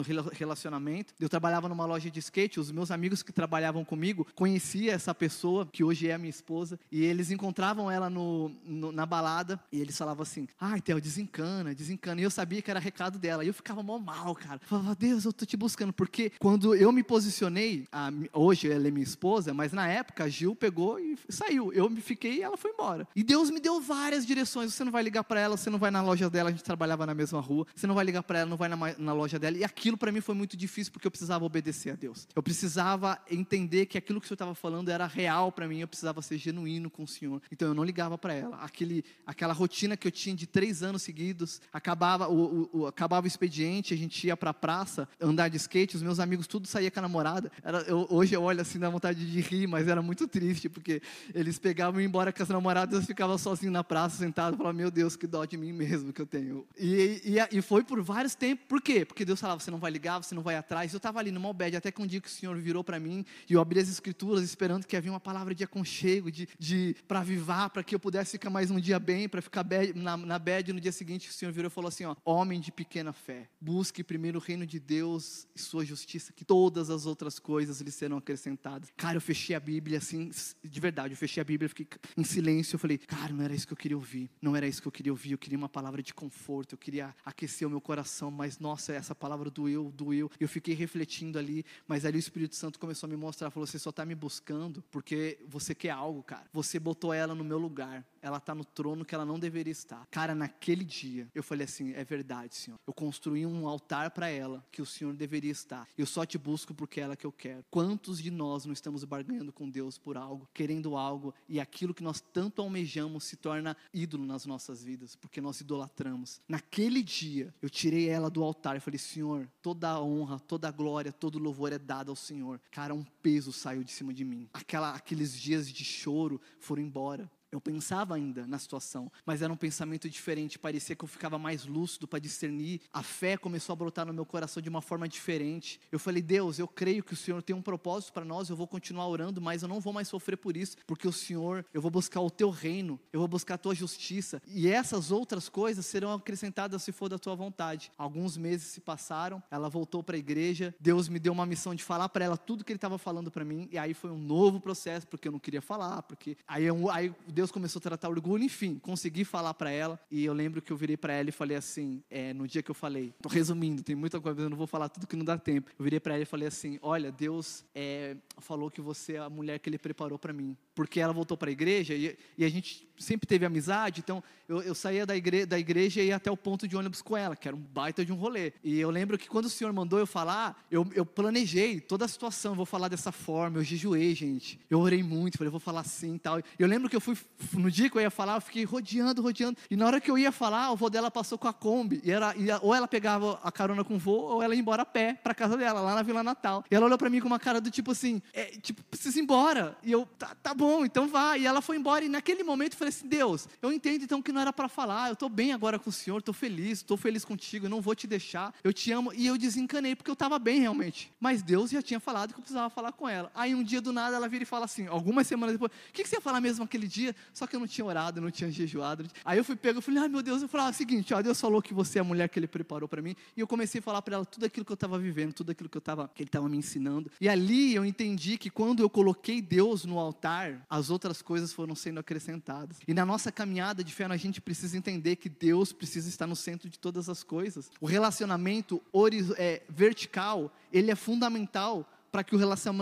Eu trabalhava numa loja de skate, os meus amigos que trabalhavam comigo conhecia essa pessoa que hoje é a minha esposa e eles encontravam ela no, no na balada e eles falavam assim: "Ai, Theo, desencana, desencana". E eu sabia que era recado dela. E eu ficava mó mal, cara. Eu falava: "Deus, eu tô te buscando", porque quando eu me posicionei, a, hoje ela é minha esposa, mas na época a Gil pegou e saiu. Eu me fiquei e ela foi embora. E Deus me deu várias direções. Você não vai ligar para ela, você não vai na loja dela, a gente trabalhava na mesma rua. Você não vai ligar para ela, não vai na, na loja dela. E aquilo para mim foi muito difícil porque eu precisava obedecer a Deus. Eu precisava entender que aquilo que o Senhor estava falando era real para mim. Eu precisava ser genuíno com o Senhor. Então eu não ligava para ela. Aquele, aquela rotina que eu tinha de três anos seguidos, acabava o, o, o acabava o expediente, a gente ia para a praça andar de skate. Os meus amigos tudo saía com a namorada. Era, eu, hoje eu olho assim dá vontade de rir, mas era muito triste porque eles pegavam e embora com as namoradas, eu ficava sozinho na praça sentado, falava meu Deus que dó de mim mesmo que eu tenho. E, e, e foi por vários tempos. Por quê? Porque Deus falava você não vai ligar, você não vai atrás. Eu estava ali no Malbed até que um dia que o Senhor virou para mim e eu abri as escrituras esperando que havia uma palavra de aconchego, de, de para avivar, para que eu pudesse ficar mais um dia bem, para ficar bad, na, na bed no dia seguinte. O Senhor virou e falou assim: ó, homem de pequena fé, busque primeiro o reino de Deus e sua justiça, que todas as outras coisas lhe serão acrescentadas. Cara, eu fechei a Bíblia assim, de verdade, eu fechei a Bíblia, fiquei em silêncio. Eu falei, cara, não era isso que eu queria ouvir, não era isso que eu queria ouvir. Eu queria uma palavra de conforto, eu queria aquecer o meu coração, mas nossa, essa palavra doeu, doeu. Eu fiquei refletindo ali, mas ali o Espírito Santo começou a me mostrar, falou: você só está me buscando porque você quer algo, cara. Você botou ela no meu lugar ela está no trono que ela não deveria estar. Cara, naquele dia, eu falei assim: é verdade, Senhor. Eu construí um altar para ela que o Senhor deveria estar. Eu só te busco porque é ela que eu quero. Quantos de nós não estamos barganhando com Deus por algo, querendo algo, e aquilo que nós tanto almejamos se torna ídolo nas nossas vidas, porque nós idolatramos. Naquele dia, eu tirei ela do altar e falei: Senhor, toda a honra, toda a glória, todo o louvor é dado ao Senhor. Cara, um peso saiu de cima de mim. Aquela, aqueles dias de choro foram embora. Eu pensava ainda na situação, mas era um pensamento diferente. Parecia que eu ficava mais lúcido para discernir. A fé começou a brotar no meu coração de uma forma diferente. Eu falei, Deus, eu creio que o Senhor tem um propósito para nós. Eu vou continuar orando, mas eu não vou mais sofrer por isso, porque o Senhor, eu vou buscar o Teu reino, eu vou buscar a Tua justiça. E essas outras coisas serão acrescentadas se for da Tua vontade. Alguns meses se passaram. Ela voltou para a igreja. Deus me deu uma missão de falar para ela tudo que Ele estava falando para mim. E aí foi um novo processo, porque eu não queria falar, porque aí, aí Deus começou a tratar orgulho, enfim, consegui falar para ela. E eu lembro que eu virei para ela e falei assim, é, no dia que eu falei, tô resumindo, tem muita coisa, eu não vou falar tudo que não dá tempo. Eu virei para ela e falei assim: Olha, Deus é, falou que você é a mulher que Ele preparou para mim. Porque ela voltou para a igreja e, e, a gente sempre teve amizade, então eu, eu saía da, igre, da igreja e ia até o ponto de ônibus com ela, que era um baita de um rolê. E eu lembro que quando o Senhor mandou eu falar, eu, eu planejei toda a situação, vou falar dessa forma, eu jejuei, gente. Eu orei muito, falei, vou falar assim e tal. Eu lembro que eu fui, no dia que eu ia falar, eu fiquei rodeando, rodeando. E na hora que eu ia falar, o vô dela passou com a Kombi. E era, ou ela pegava a carona com o vô, ou ela ia embora a pé para casa dela, lá na Vila Natal. E ela olhou para mim com uma cara do tipo assim, é, tipo, precisa ir embora. E eu, tá, tá bom, então vá. E ela foi embora. E naquele momento eu falei assim, Deus, eu entendo então que não era para falar. Eu estou bem agora com o Senhor, estou feliz, estou feliz contigo, não vou te deixar. Eu te amo. E eu desencanei porque eu estava bem realmente. Mas Deus já tinha falado que eu precisava falar com ela. Aí um dia do nada ela vira e fala assim, algumas semanas depois, o que, que você ia falar mesmo aquele dia? Só que eu não tinha orado, eu não tinha jejuado. Aí eu fui pego, eu falei, ai meu Deus, eu falei, ah, seguinte, ó, Deus falou que você é a mulher que Ele preparou para mim. E eu comecei a falar para ela tudo aquilo que eu estava vivendo, tudo aquilo que, eu tava, que Ele estava me ensinando. E ali eu entendi que quando eu coloquei Deus no altar, as outras coisas foram sendo acrescentadas. E na nossa caminhada de fé, a gente precisa entender que Deus precisa estar no centro de todas as coisas. O relacionamento é, vertical, ele é fundamental para que o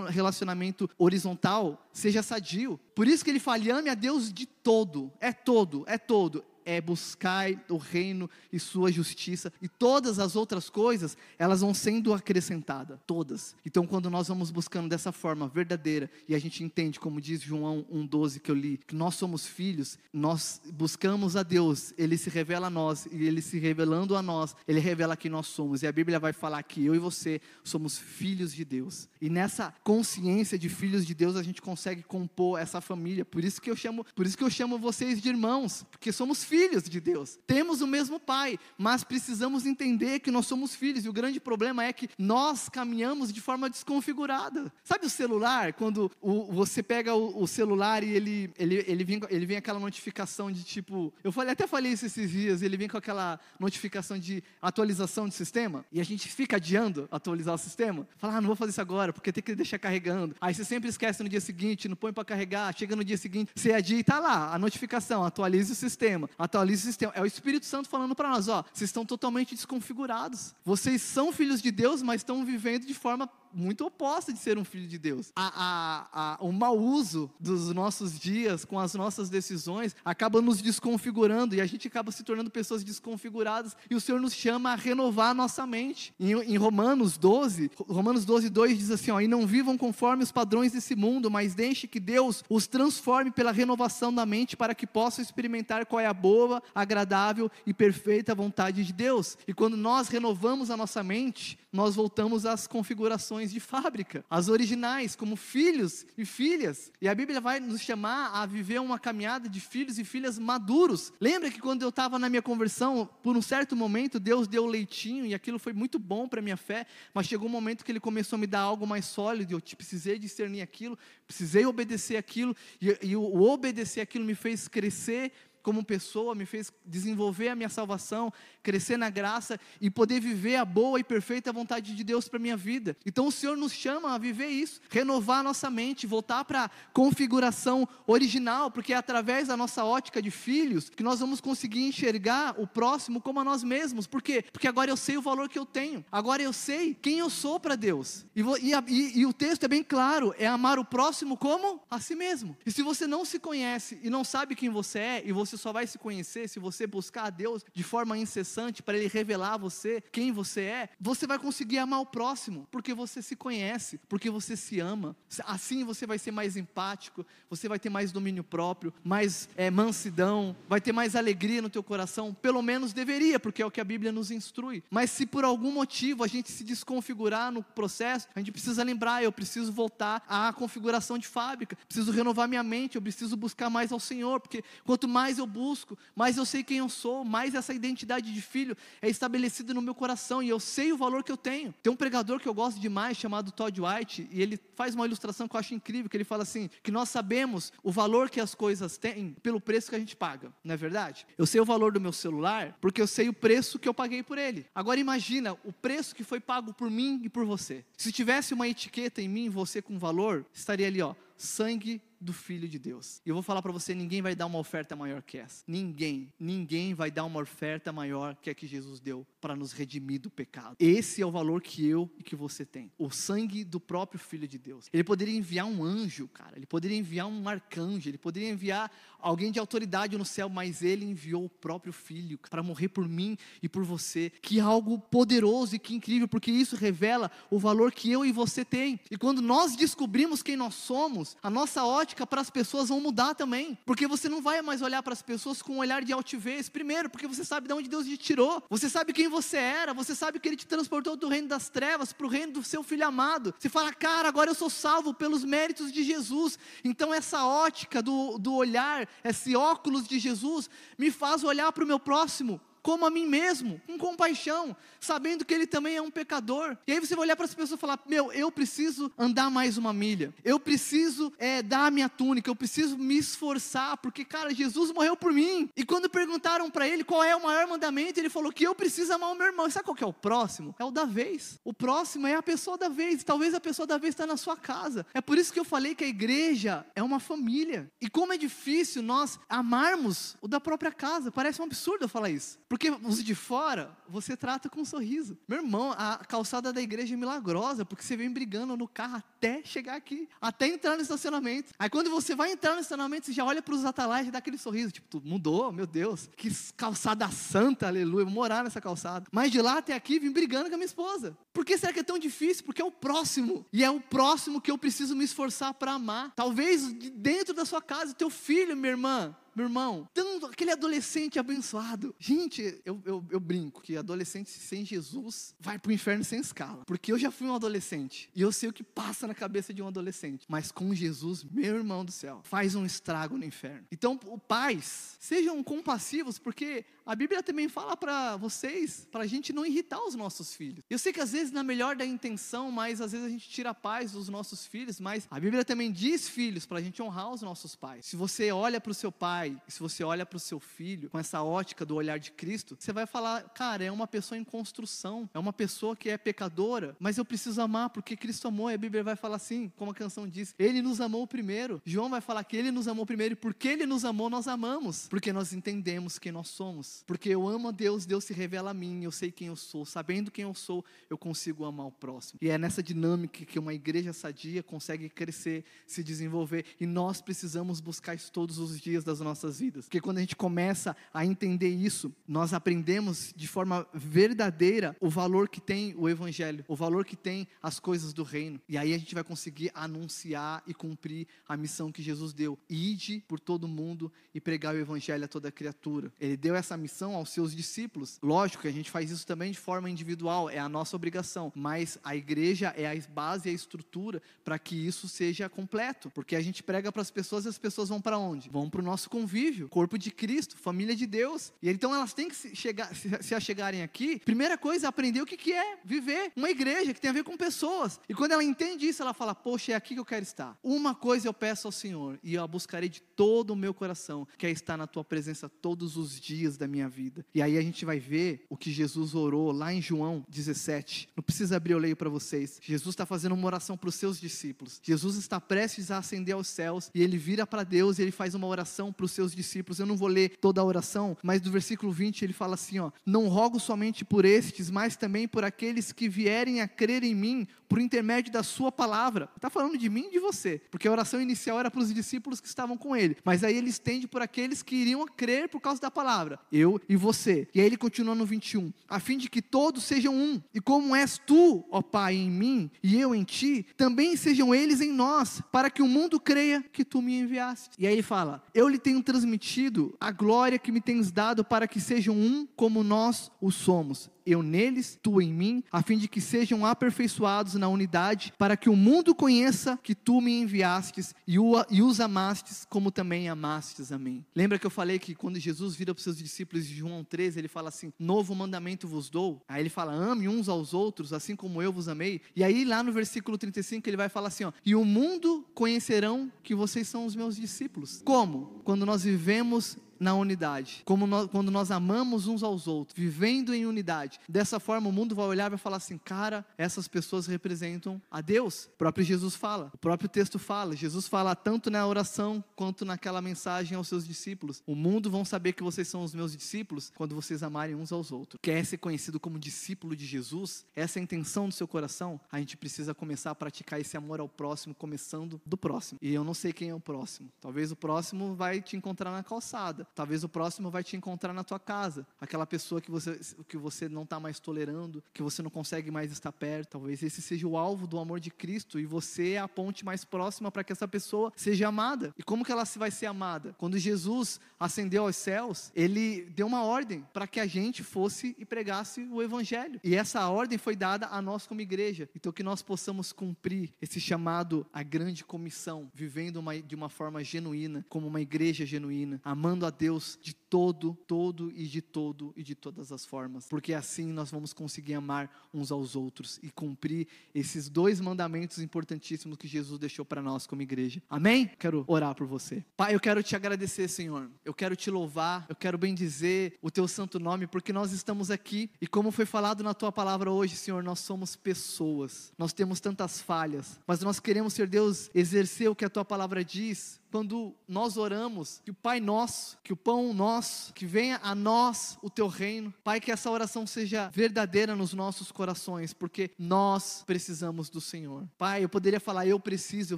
relacionamento horizontal seja sadio. Por isso que ele fala: ame a Deus de todo, é todo, é todo é buscar o reino e sua justiça, e todas as outras coisas, elas vão sendo acrescentadas, todas. Então, quando nós vamos buscando dessa forma verdadeira, e a gente entende, como diz João 1,12 que eu li, que nós somos filhos, nós buscamos a Deus, Ele se revela a nós, e Ele se revelando a nós, Ele revela que nós somos, e a Bíblia vai falar que eu e você somos filhos de Deus, e nessa consciência de filhos de Deus, a gente consegue compor essa família, por isso que eu chamo, por isso que eu chamo vocês de irmãos, porque somos filhos filhos de Deus. Temos o mesmo Pai, mas precisamos entender que nós somos filhos. E o grande problema é que nós caminhamos de forma desconfigurada. Sabe o celular? Quando o, você pega o, o, celular e ele, ele, ele, vem, ele vem aquela notificação de tipo. Eu falei, até falei isso esses dias. Ele vem com aquela notificação de atualização de sistema. E a gente fica adiando atualizar o sistema. Fala, ah, não vou fazer isso agora, porque tem que deixar carregando. Aí você sempre esquece no dia seguinte, não põe para carregar. Chega no dia seguinte, você adia e está lá a notificação, atualize o sistema atualiza o sistema. É o Espírito Santo falando para nós: ó, vocês estão totalmente desconfigurados. Vocês são filhos de Deus, mas estão vivendo de forma muito oposta de ser um filho de Deus. A, a, a, o mau uso dos nossos dias com as nossas decisões acaba nos desconfigurando e a gente acaba se tornando pessoas desconfiguradas e o Senhor nos chama a renovar a nossa mente. Em, em Romanos 12, Romanos 12, 2 diz assim: ó, e não vivam conforme os padrões desse mundo, mas deixe que Deus os transforme pela renovação da mente para que possam experimentar qual é a boa, agradável e perfeita vontade de Deus. E quando nós renovamos a nossa mente, nós voltamos às configurações de fábrica, as originais, como filhos e filhas. E a Bíblia vai nos chamar a viver uma caminhada de filhos e filhas maduros. Lembra que quando eu estava na minha conversão, por um certo momento, Deus deu leitinho e aquilo foi muito bom para minha fé, mas chegou um momento que Ele começou a me dar algo mais sólido. Eu precisei discernir aquilo, precisei obedecer aquilo, e, e o obedecer aquilo me fez crescer como pessoa, me fez desenvolver a minha salvação, crescer na graça e poder viver a boa e perfeita vontade de Deus para minha vida. Então o Senhor nos chama a viver isso, renovar a nossa mente, voltar para a configuração original, porque é através da nossa ótica de filhos que nós vamos conseguir enxergar o próximo como a nós mesmos. Por quê? Porque agora eu sei o valor que eu tenho, agora eu sei quem eu sou para Deus. E, e, e, e o texto é bem claro: é amar o próximo como a si mesmo. E se você não se conhece e não sabe quem você é, e você você só vai se conhecer se você buscar a Deus de forma incessante para Ele revelar a você quem você é. Você vai conseguir amar o próximo, porque você se conhece, porque você se ama. Assim você vai ser mais empático, você vai ter mais domínio próprio, mais é, mansidão, vai ter mais alegria no teu coração. Pelo menos deveria, porque é o que a Bíblia nos instrui. Mas se por algum motivo a gente se desconfigurar no processo, a gente precisa lembrar: eu preciso voltar à configuração de fábrica, preciso renovar minha mente, eu preciso buscar mais ao Senhor, porque quanto mais eu busco, mais eu sei quem eu sou, mais essa identidade de filho é estabelecida no meu coração e eu sei o valor que eu tenho. Tem um pregador que eu gosto demais chamado Todd White e ele faz uma ilustração que eu acho incrível, que ele fala assim, que nós sabemos o valor que as coisas têm pelo preço que a gente paga, não é verdade? Eu sei o valor do meu celular porque eu sei o preço que eu paguei por ele. Agora imagina o preço que foi pago por mim e por você. Se tivesse uma etiqueta em mim, você com valor, estaria ali, ó, sangue do Filho de Deus. E eu vou falar para você: ninguém vai dar uma oferta maior que essa. Ninguém, ninguém vai dar uma oferta maior que a que Jesus deu para nos redimir do pecado. Esse é o valor que eu e que você tem. O sangue do próprio Filho de Deus. Ele poderia enviar um anjo, cara. Ele poderia enviar um arcanjo. Ele poderia enviar alguém de autoridade no céu, mas ele enviou o próprio Filho para morrer por mim e por você. Que é algo poderoso e que incrível, porque isso revela o valor que eu e você tem. E quando nós descobrimos quem nós somos, a nossa ótica ótica para as pessoas vão mudar também. Porque você não vai mais olhar para as pessoas com um olhar de altivez. Primeiro, porque você sabe de onde Deus te tirou. Você sabe quem você era. Você sabe que Ele te transportou do reino das trevas para o reino do seu filho amado. Você fala, cara, agora eu sou salvo pelos méritos de Jesus. Então, essa ótica do, do olhar, esse óculos de Jesus, me faz olhar para o meu próximo como a mim mesmo, com compaixão, sabendo que ele também é um pecador. E aí você vai olhar para as pessoas e falar: Meu, eu preciso andar mais uma milha, eu preciso é, dar a minha túnica, eu preciso me esforçar, porque, cara, Jesus morreu por mim. E quando perguntaram para ele qual é o maior mandamento, ele falou que eu preciso amar o meu irmão. Sabe qual é o próximo? É o da vez. O próximo é a pessoa da vez. Talvez a pessoa da vez está na sua casa. É por isso que eu falei que a igreja é uma família. E como é difícil nós amarmos o da própria casa. Parece um absurdo eu falar isso. Porque os de fora, você trata com um sorriso. Meu irmão, a calçada da igreja é milagrosa, porque você vem brigando no carro até chegar aqui, até entrar no estacionamento. Aí quando você vai entrar no estacionamento, você já olha para os atalaias e dá aquele sorriso, tipo, tudo mudou, meu Deus, que calçada santa, aleluia, vou morar nessa calçada. Mas de lá até aqui, vim brigando com a minha esposa. Por que será que é tão difícil? Porque é o próximo. E é o próximo que eu preciso me esforçar para amar. Talvez dentro da sua casa, teu filho, minha irmã, meu irmão, aquele adolescente abençoado. Gente, eu, eu, eu brinco que adolescente sem Jesus vai para o inferno sem escala. Porque eu já fui um adolescente e eu sei o que passa na cabeça de um adolescente. Mas com Jesus, meu irmão do céu, faz um estrago no inferno. Então, pais, sejam compassivos, porque a Bíblia também fala para vocês, para a gente não irritar os nossos filhos. Eu sei que às vezes na melhor da intenção, mas às vezes a gente tira a paz dos nossos filhos, mas a Bíblia também diz, filhos, para a gente honrar os nossos pais. Se você olha para o seu pai, se você olha para o seu filho com essa ótica do olhar de Cristo, você vai falar, cara, é uma pessoa em construção, é uma pessoa que é pecadora, mas eu preciso amar porque Cristo amou. E a Bíblia vai falar assim, como a canção diz, Ele nos amou primeiro. João vai falar que Ele nos amou primeiro e porque Ele nos amou, nós amamos, porque nós entendemos quem nós somos. Porque eu amo a Deus, Deus se revela a mim, eu sei quem eu sou, sabendo quem eu sou, eu consigo amar o próximo. E é nessa dinâmica que uma igreja sadia consegue crescer, se desenvolver, e nós precisamos buscar isso todos os dias das nossas vidas. Porque quando a gente começa a entender isso, nós aprendemos de forma verdadeira o valor que tem o Evangelho, o valor que tem as coisas do reino. E aí a gente vai conseguir anunciar e cumprir a missão que Jesus deu: ide por todo mundo e pregar o Evangelho a toda criatura. Ele deu essa missão aos seus discípulos. Lógico que a gente faz isso também de forma individual, é a nossa obrigação, mas a igreja é a base e a estrutura para que isso seja completo, porque a gente prega para as pessoas e as pessoas vão para onde? Vão para o nosso convívio corpo de Cristo, família de Deus. E então elas têm que se, chegar, se, se achegarem aqui. Primeira coisa, aprender o que, que é viver uma igreja que tem a ver com pessoas. E quando ela entende isso, ela fala: Poxa, é aqui que eu quero estar. Uma coisa eu peço ao Senhor, e eu a buscarei de todo o meu coração, que é estar na tua presença todos os dias da minha minha vida. E aí a gente vai ver o que Jesus orou lá em João 17. Não precisa abrir, eu leio para vocês. Jesus está fazendo uma oração para os seus discípulos. Jesus está prestes a ascender aos céus e ele vira para Deus e ele faz uma oração para os seus discípulos. Eu não vou ler toda a oração, mas do versículo 20 ele fala assim: ó, Não rogo somente por estes, mas também por aqueles que vierem a crer em mim por intermédio da sua palavra. Está falando de mim e de você, porque a oração inicial era para os discípulos que estavam com ele, mas aí ele estende por aqueles que iriam crer por causa da palavra, eu e você. E aí ele continua no 21, a fim de que todos sejam um, e como és tu, ó Pai, em mim e eu em ti, também sejam eles em nós, para que o mundo creia que tu me enviaste. E aí ele fala: Eu lhe tenho transmitido a glória que me tens dado para que sejam um como nós o somos eu neles, tu em mim, a fim de que sejam aperfeiçoados na unidade, para que o mundo conheça que tu me enviastes e, o, e os amastes, como também amastes a mim. Lembra que eu falei que quando Jesus vira para os seus discípulos de João 13, ele fala assim: Novo mandamento vos dou. Aí ele fala: Ame uns aos outros, assim como eu vos amei. E aí lá no versículo 35 ele vai falar assim: ó, E o mundo conhecerão que vocês são os meus discípulos. Como? Quando nós vivemos na unidade, como nós, quando nós amamos uns aos outros, vivendo em unidade. Dessa forma, o mundo vai olhar e vai falar assim: cara, essas pessoas representam a Deus. O próprio Jesus fala, o próprio texto fala. Jesus fala tanto na oração quanto naquela mensagem aos seus discípulos. O mundo vão saber que vocês são os meus discípulos quando vocês amarem uns aos outros. Quer ser conhecido como discípulo de Jesus? Essa é a intenção do seu coração? A gente precisa começar a praticar esse amor ao próximo, começando do próximo. E eu não sei quem é o próximo. Talvez o próximo vai te encontrar na calçada. Talvez o próximo vai te encontrar na tua casa. Aquela pessoa que você, que você não está mais tolerando, que você não consegue mais estar perto. Talvez esse seja o alvo do amor de Cristo e você é a ponte mais próxima para que essa pessoa seja amada. E como que ela vai ser amada? Quando Jesus ascendeu aos céus, ele deu uma ordem para que a gente fosse e pregasse o evangelho. E essa ordem foi dada a nós como igreja. Então que nós possamos cumprir esse chamado à grande comissão, vivendo uma, de uma forma genuína, como uma igreja genuína, amando a Deus de todo, todo e de todo e de todas as formas, porque assim nós vamos conseguir amar uns aos outros e cumprir esses dois mandamentos importantíssimos que Jesus deixou para nós como igreja. Amém? Quero orar por você. Pai, eu quero te agradecer, Senhor. Eu quero te louvar, eu quero bendizer o teu santo nome, porque nós estamos aqui e como foi falado na tua palavra hoje, Senhor, nós somos pessoas. Nós temos tantas falhas, mas nós queremos ser Deus exercer o que a tua palavra diz quando nós oramos, que o Pai nosso, que o pão nosso, que venha a nós o teu reino. Pai, que essa oração seja verdadeira nos nossos corações, porque nós precisamos do Senhor. Pai, eu poderia falar, eu preciso, eu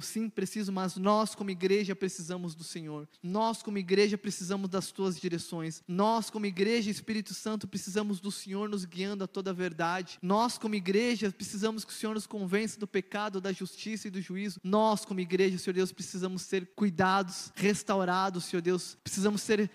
sim preciso, mas nós como igreja precisamos do Senhor. Nós como igreja precisamos das tuas direções. Nós como igreja, Espírito Santo, precisamos do Senhor nos guiando a toda a verdade. Nós como igreja precisamos que o Senhor nos convença do pecado, da justiça e do juízo. Nós como igreja, Senhor Deus, precisamos ser cuidados restaurados, Senhor Deus. Precisamos ser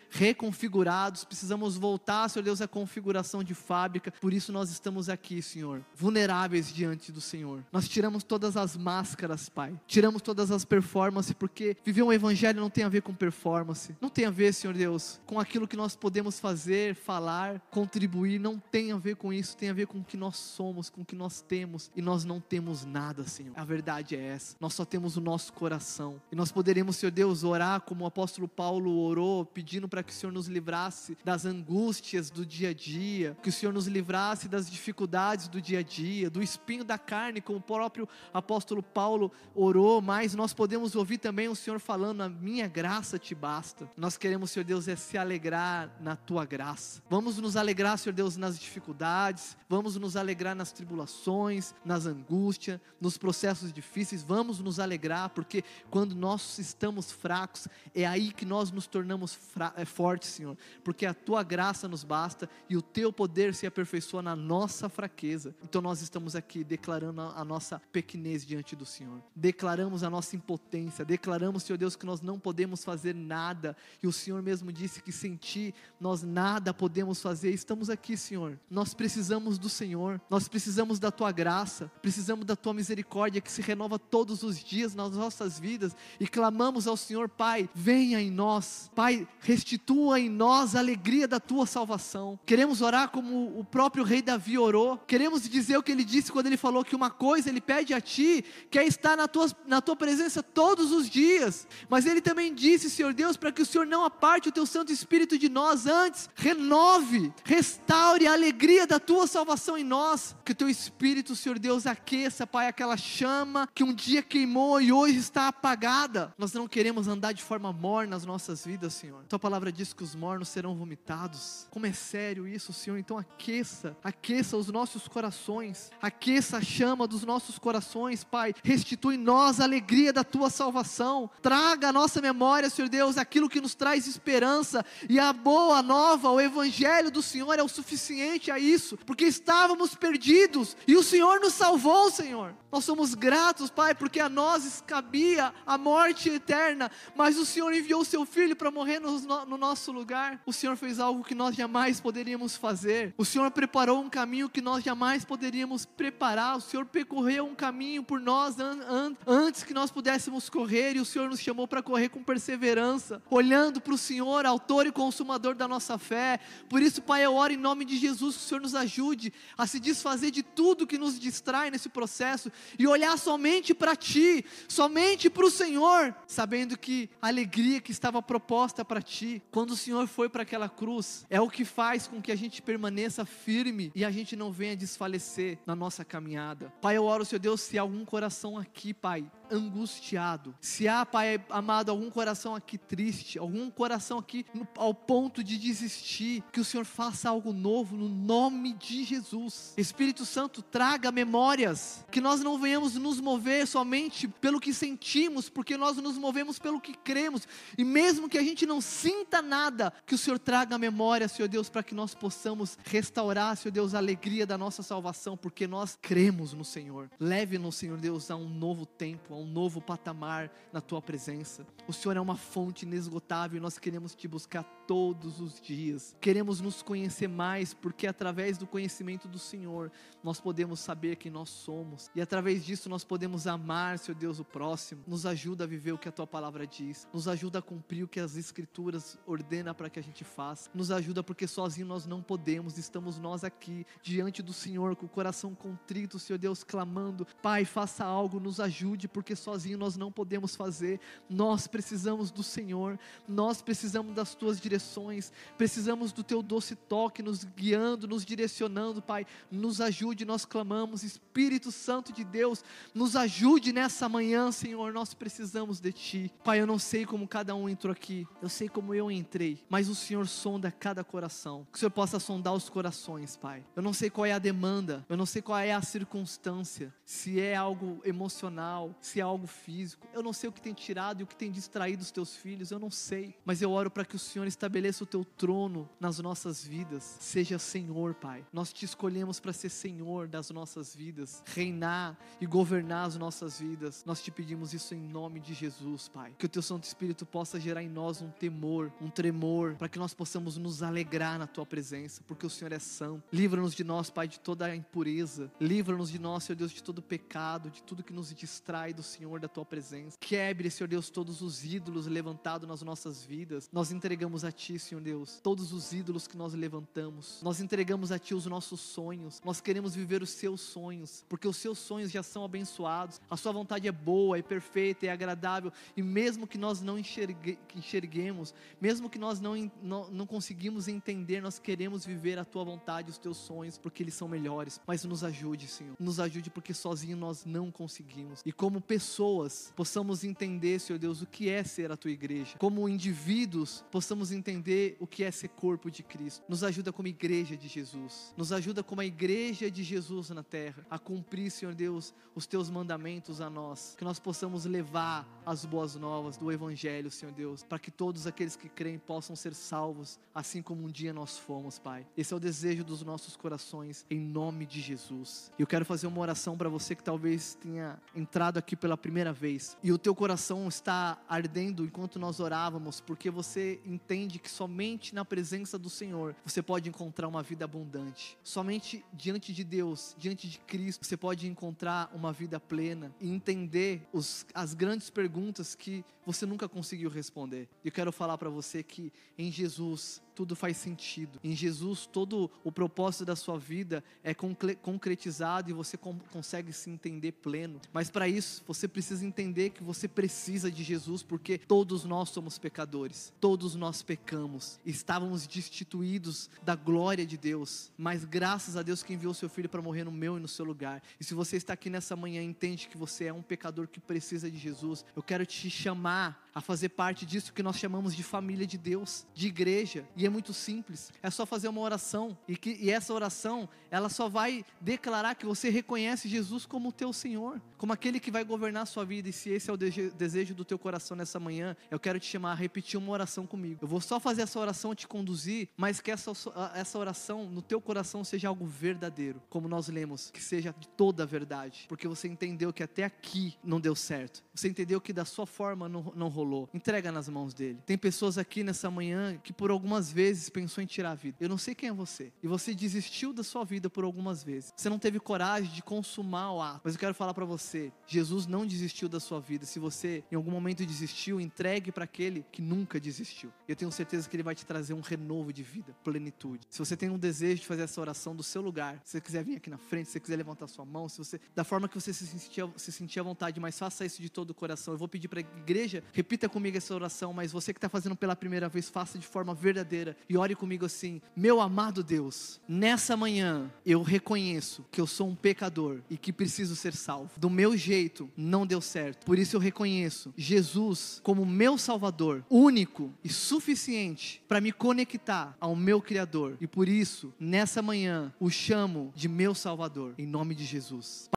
reconfigurados, precisamos voltar, Senhor Deus, à configuração de fábrica. Por isso nós estamos aqui, Senhor, vulneráveis diante do Senhor. Nós tiramos todas as máscaras, Pai. Tiramos todas as performances, porque viver um evangelho não tem a ver com performance. Não tem a ver, Senhor Deus, com aquilo que nós podemos fazer, falar, contribuir. Não tem a ver com isso. Tem a ver com o que nós somos, com o que nós temos. E nós não temos nada, Senhor. A verdade é essa. Nós só temos o nosso coração. E nós poderemos, Senhor Deus, orar como o apóstolo Paulo orou, pedindo para que o Senhor nos livrasse das angústias do dia a dia, que o Senhor nos livrasse das dificuldades do dia a dia, do espinho da carne, como o próprio apóstolo Paulo orou, mas nós podemos ouvir também o Senhor falando: A minha graça te basta. Nós queremos, Senhor Deus, é se alegrar na tua graça. Vamos nos alegrar, Senhor Deus, nas dificuldades, vamos nos alegrar nas tribulações, nas angústias, nos processos difíceis, vamos nos alegrar, porque quando nós estamos fracos, é aí que nós nos tornamos é, fortes, Senhor, porque a tua graça nos basta e o teu poder se aperfeiçoa na nossa fraqueza. Então nós estamos aqui declarando a nossa pequenez diante do Senhor, declaramos a nossa impotência, declaramos, Senhor Deus, que nós não podemos fazer nada. E o Senhor mesmo disse que sem ti nós nada podemos fazer. Estamos aqui, Senhor, nós precisamos do Senhor, nós precisamos da tua graça, precisamos da tua misericórdia que se renova todos os dias nas nossas vidas. E clamamos ao Senhor, Pai, venha em nós, Pai, restitua em nós a alegria da tua salvação. Queremos orar como o próprio rei Davi orou. Queremos dizer o que ele disse quando ele falou que uma coisa ele pede a ti, que é estar na tua, na tua presença todos os dias. Mas ele também disse, Senhor Deus, para que o Senhor não aparte o teu Santo Espírito de nós antes, renove, restaure a alegria da tua salvação em nós. Que o teu Espírito, Senhor Deus, aqueça, Pai, aquela chama que um dia queimou e hoje está apagada. Nós não queremos andar de forma morna nas nossas vidas, Senhor. Tua palavra diz que os mornos serão vomitados. Como é sério isso, Senhor? Então aqueça, aqueça os nossos corações, aqueça a chama dos nossos corações, Pai. Restitui nós a alegria da tua salvação. Traga à nossa memória, Senhor Deus, aquilo que nos traz esperança e a boa nova, o evangelho do Senhor é o suficiente a isso, porque estávamos perdidos e o Senhor nos salvou, Senhor. Nós somos gratos, Pai, porque a nós cabia a morte eterna, mas o Senhor enviou o seu filho para morrer no, no, nosso lugar. O Senhor fez algo que nós jamais poderíamos fazer. O Senhor preparou um caminho que nós jamais poderíamos preparar. O Senhor percorreu um caminho por nós an, an, antes que nós pudéssemos correr, e o Senhor nos chamou para correr com perseverança, olhando para o Senhor, autor e consumador da nossa fé. Por isso, Pai, eu oro em nome de Jesus que o Senhor nos ajude a se desfazer de tudo que nos distrai nesse processo e olhar somente para Ti, somente para o Senhor, sabendo que a alegria que estava proposta para Ti, quando o Senhor foi para aquela cruz, é o que faz com que a gente permaneça firme e a gente não venha desfalecer na nossa caminhada. Pai, eu oro, Senhor Deus, se algum coração aqui, Pai, angustiado. Se há, Pai amado, algum coração aqui triste, algum coração aqui no, ao ponto de desistir, que o Senhor faça algo novo no nome de Jesus. Espírito Santo, traga memórias, que nós não venhamos nos mover somente pelo que sentimos, porque nós nos movemos pelo que cremos. E mesmo que a gente não sinta nada, que o Senhor traga memória, Senhor Deus, para que nós possamos restaurar, Senhor Deus, a alegria da nossa salvação, porque nós cremos no Senhor. Leve-nos, Senhor Deus, a um novo tempo, a um novo patamar na tua presença. O Senhor é uma fonte inesgotável e nós queremos te buscar todos os dias. Queremos nos conhecer mais, porque através do conhecimento do Senhor nós podemos saber quem nós somos e através disso nós podemos amar, Senhor Deus, o próximo. Nos ajuda a viver o que a tua palavra diz, nos ajuda a cumprir o que as Escrituras ordena para que a gente faça, nos ajuda porque sozinho nós não podemos. Estamos nós aqui diante do Senhor com o coração contrito, Senhor Deus, clamando: Pai, faça algo, nos ajude, porque sozinho nós não podemos fazer. Nós precisamos do Senhor, nós precisamos das tuas direções precisamos do teu doce toque nos guiando, nos direcionando, Pai. Nos ajude, nós clamamos, Espírito Santo de Deus, nos ajude nessa manhã, Senhor. Nós precisamos de Ti, Pai. Eu não sei como cada um entrou aqui, eu sei como eu entrei, mas o Senhor sonda cada coração. Que o Senhor possa sondar os corações, Pai. Eu não sei qual é a demanda, eu não sei qual é a circunstância, se é algo emocional, é algo físico. Eu não sei o que tem tirado e o que tem distraído os teus filhos, eu não sei, mas eu oro para que o Senhor estabeleça o teu trono nas nossas vidas. Seja Senhor, Pai. Nós te escolhemos para ser Senhor das nossas vidas, reinar e governar as nossas vidas. Nós te pedimos isso em nome de Jesus, Pai. Que o teu Santo Espírito possa gerar em nós um temor, um tremor, para que nós possamos nos alegrar na tua presença, porque o Senhor é santo. Livra-nos de nós, Pai, de toda a impureza. Livra-nos de nós, Senhor Deus, de todo pecado, de tudo que nos distrai do Senhor, da tua presença. Quebre, Senhor Deus, todos os ídolos levantados nas nossas vidas. Nós entregamos a Ti, Senhor Deus, todos os ídolos que nós levantamos. Nós entregamos a Ti os nossos sonhos. Nós queremos viver os Seus sonhos, porque os Seus sonhos já são abençoados. A Sua vontade é boa, é perfeita, é agradável. E mesmo que nós não enxergue, enxerguemos, mesmo que nós não, não, não conseguimos entender, nós queremos viver a Tua vontade, os Teus sonhos, porque eles são melhores. Mas nos ajude, Senhor. Nos ajude, porque sozinho nós não conseguimos. E como pessoas, possamos entender, Senhor Deus, o que é ser a Tua igreja. Como indivíduos, possamos entender o que é ser corpo de Cristo. Nos ajuda como igreja de Jesus. Nos ajuda como a igreja de Jesus na terra a cumprir, Senhor Deus, os teus mandamentos a nós. Que nós possamos levar as boas novas do evangelho, Senhor Deus, para que todos aqueles que creem possam ser salvos, assim como um dia nós fomos, Pai. Esse é o desejo dos nossos corações em nome de Jesus. Eu quero fazer uma oração para você que talvez tenha entrado aqui pela primeira vez e o teu coração está ardendo enquanto nós orávamos, porque você entende que somente na presença do Senhor você pode encontrar uma vida abundante. Somente diante de Deus, diante de Cristo, você pode encontrar uma vida plena e entender os, as grandes perguntas que você nunca conseguiu responder. Eu quero falar para você que em Jesus tudo faz sentido. Em Jesus, todo o propósito da sua vida é concretizado e você consegue se entender pleno. Mas para isso, você precisa entender que você precisa de Jesus, porque todos nós somos pecadores, todos nós pecamos, estávamos destituídos da glória de Deus, mas graças a Deus que enviou seu filho para morrer no meu e no seu lugar. E se você está aqui nessa manhã e entende que você é um pecador que precisa de Jesus, eu quero te chamar a fazer parte disso que nós chamamos de família de Deus, de igreja. E é muito simples. É só fazer uma oração e, que, e essa oração, ela só vai declarar que você reconhece Jesus como o teu Senhor, como aquele que vai governar a sua vida. E se esse é o desejo do teu coração nessa manhã, eu quero te chamar a repetir uma oração comigo. Eu vou só fazer essa oração te conduzir, mas que essa, essa oração no teu coração seja algo verdadeiro, como nós lemos, que seja de toda a verdade, porque você entendeu que até aqui não deu certo. Você entendeu que da sua forma não, não rolou. Entrega nas mãos dele. Tem pessoas aqui nessa manhã que por algumas vezes pensou em tirar a vida. Eu não sei quem é você. E você desistiu da sua vida por algumas vezes. Você não teve coragem de consumar o ato. Mas eu quero falar para você, Jesus não desistiu da sua vida. Se você em algum momento desistiu, entregue para aquele que nunca desistiu. Eu tenho certeza que ele vai te trazer um renovo de vida, plenitude. Se você tem um desejo de fazer essa oração do seu lugar, se você quiser vir aqui na frente, se você quiser levantar sua mão, se você da forma que você se sentia, se sentia à vontade, mas faça isso de todo o coração. Eu vou pedir para igreja repita comigo essa oração, mas você que está fazendo pela primeira vez, faça de forma verdadeira e ore comigo assim: Meu amado Deus, nessa manhã eu reconheço que eu sou um pecador e que preciso ser salvo. Do meu jeito não deu certo, por isso eu reconheço Jesus como meu Salvador, único e suficiente para me conectar ao meu Criador, e por isso, nessa manhã, o chamo de meu Salvador, em nome de Jesus.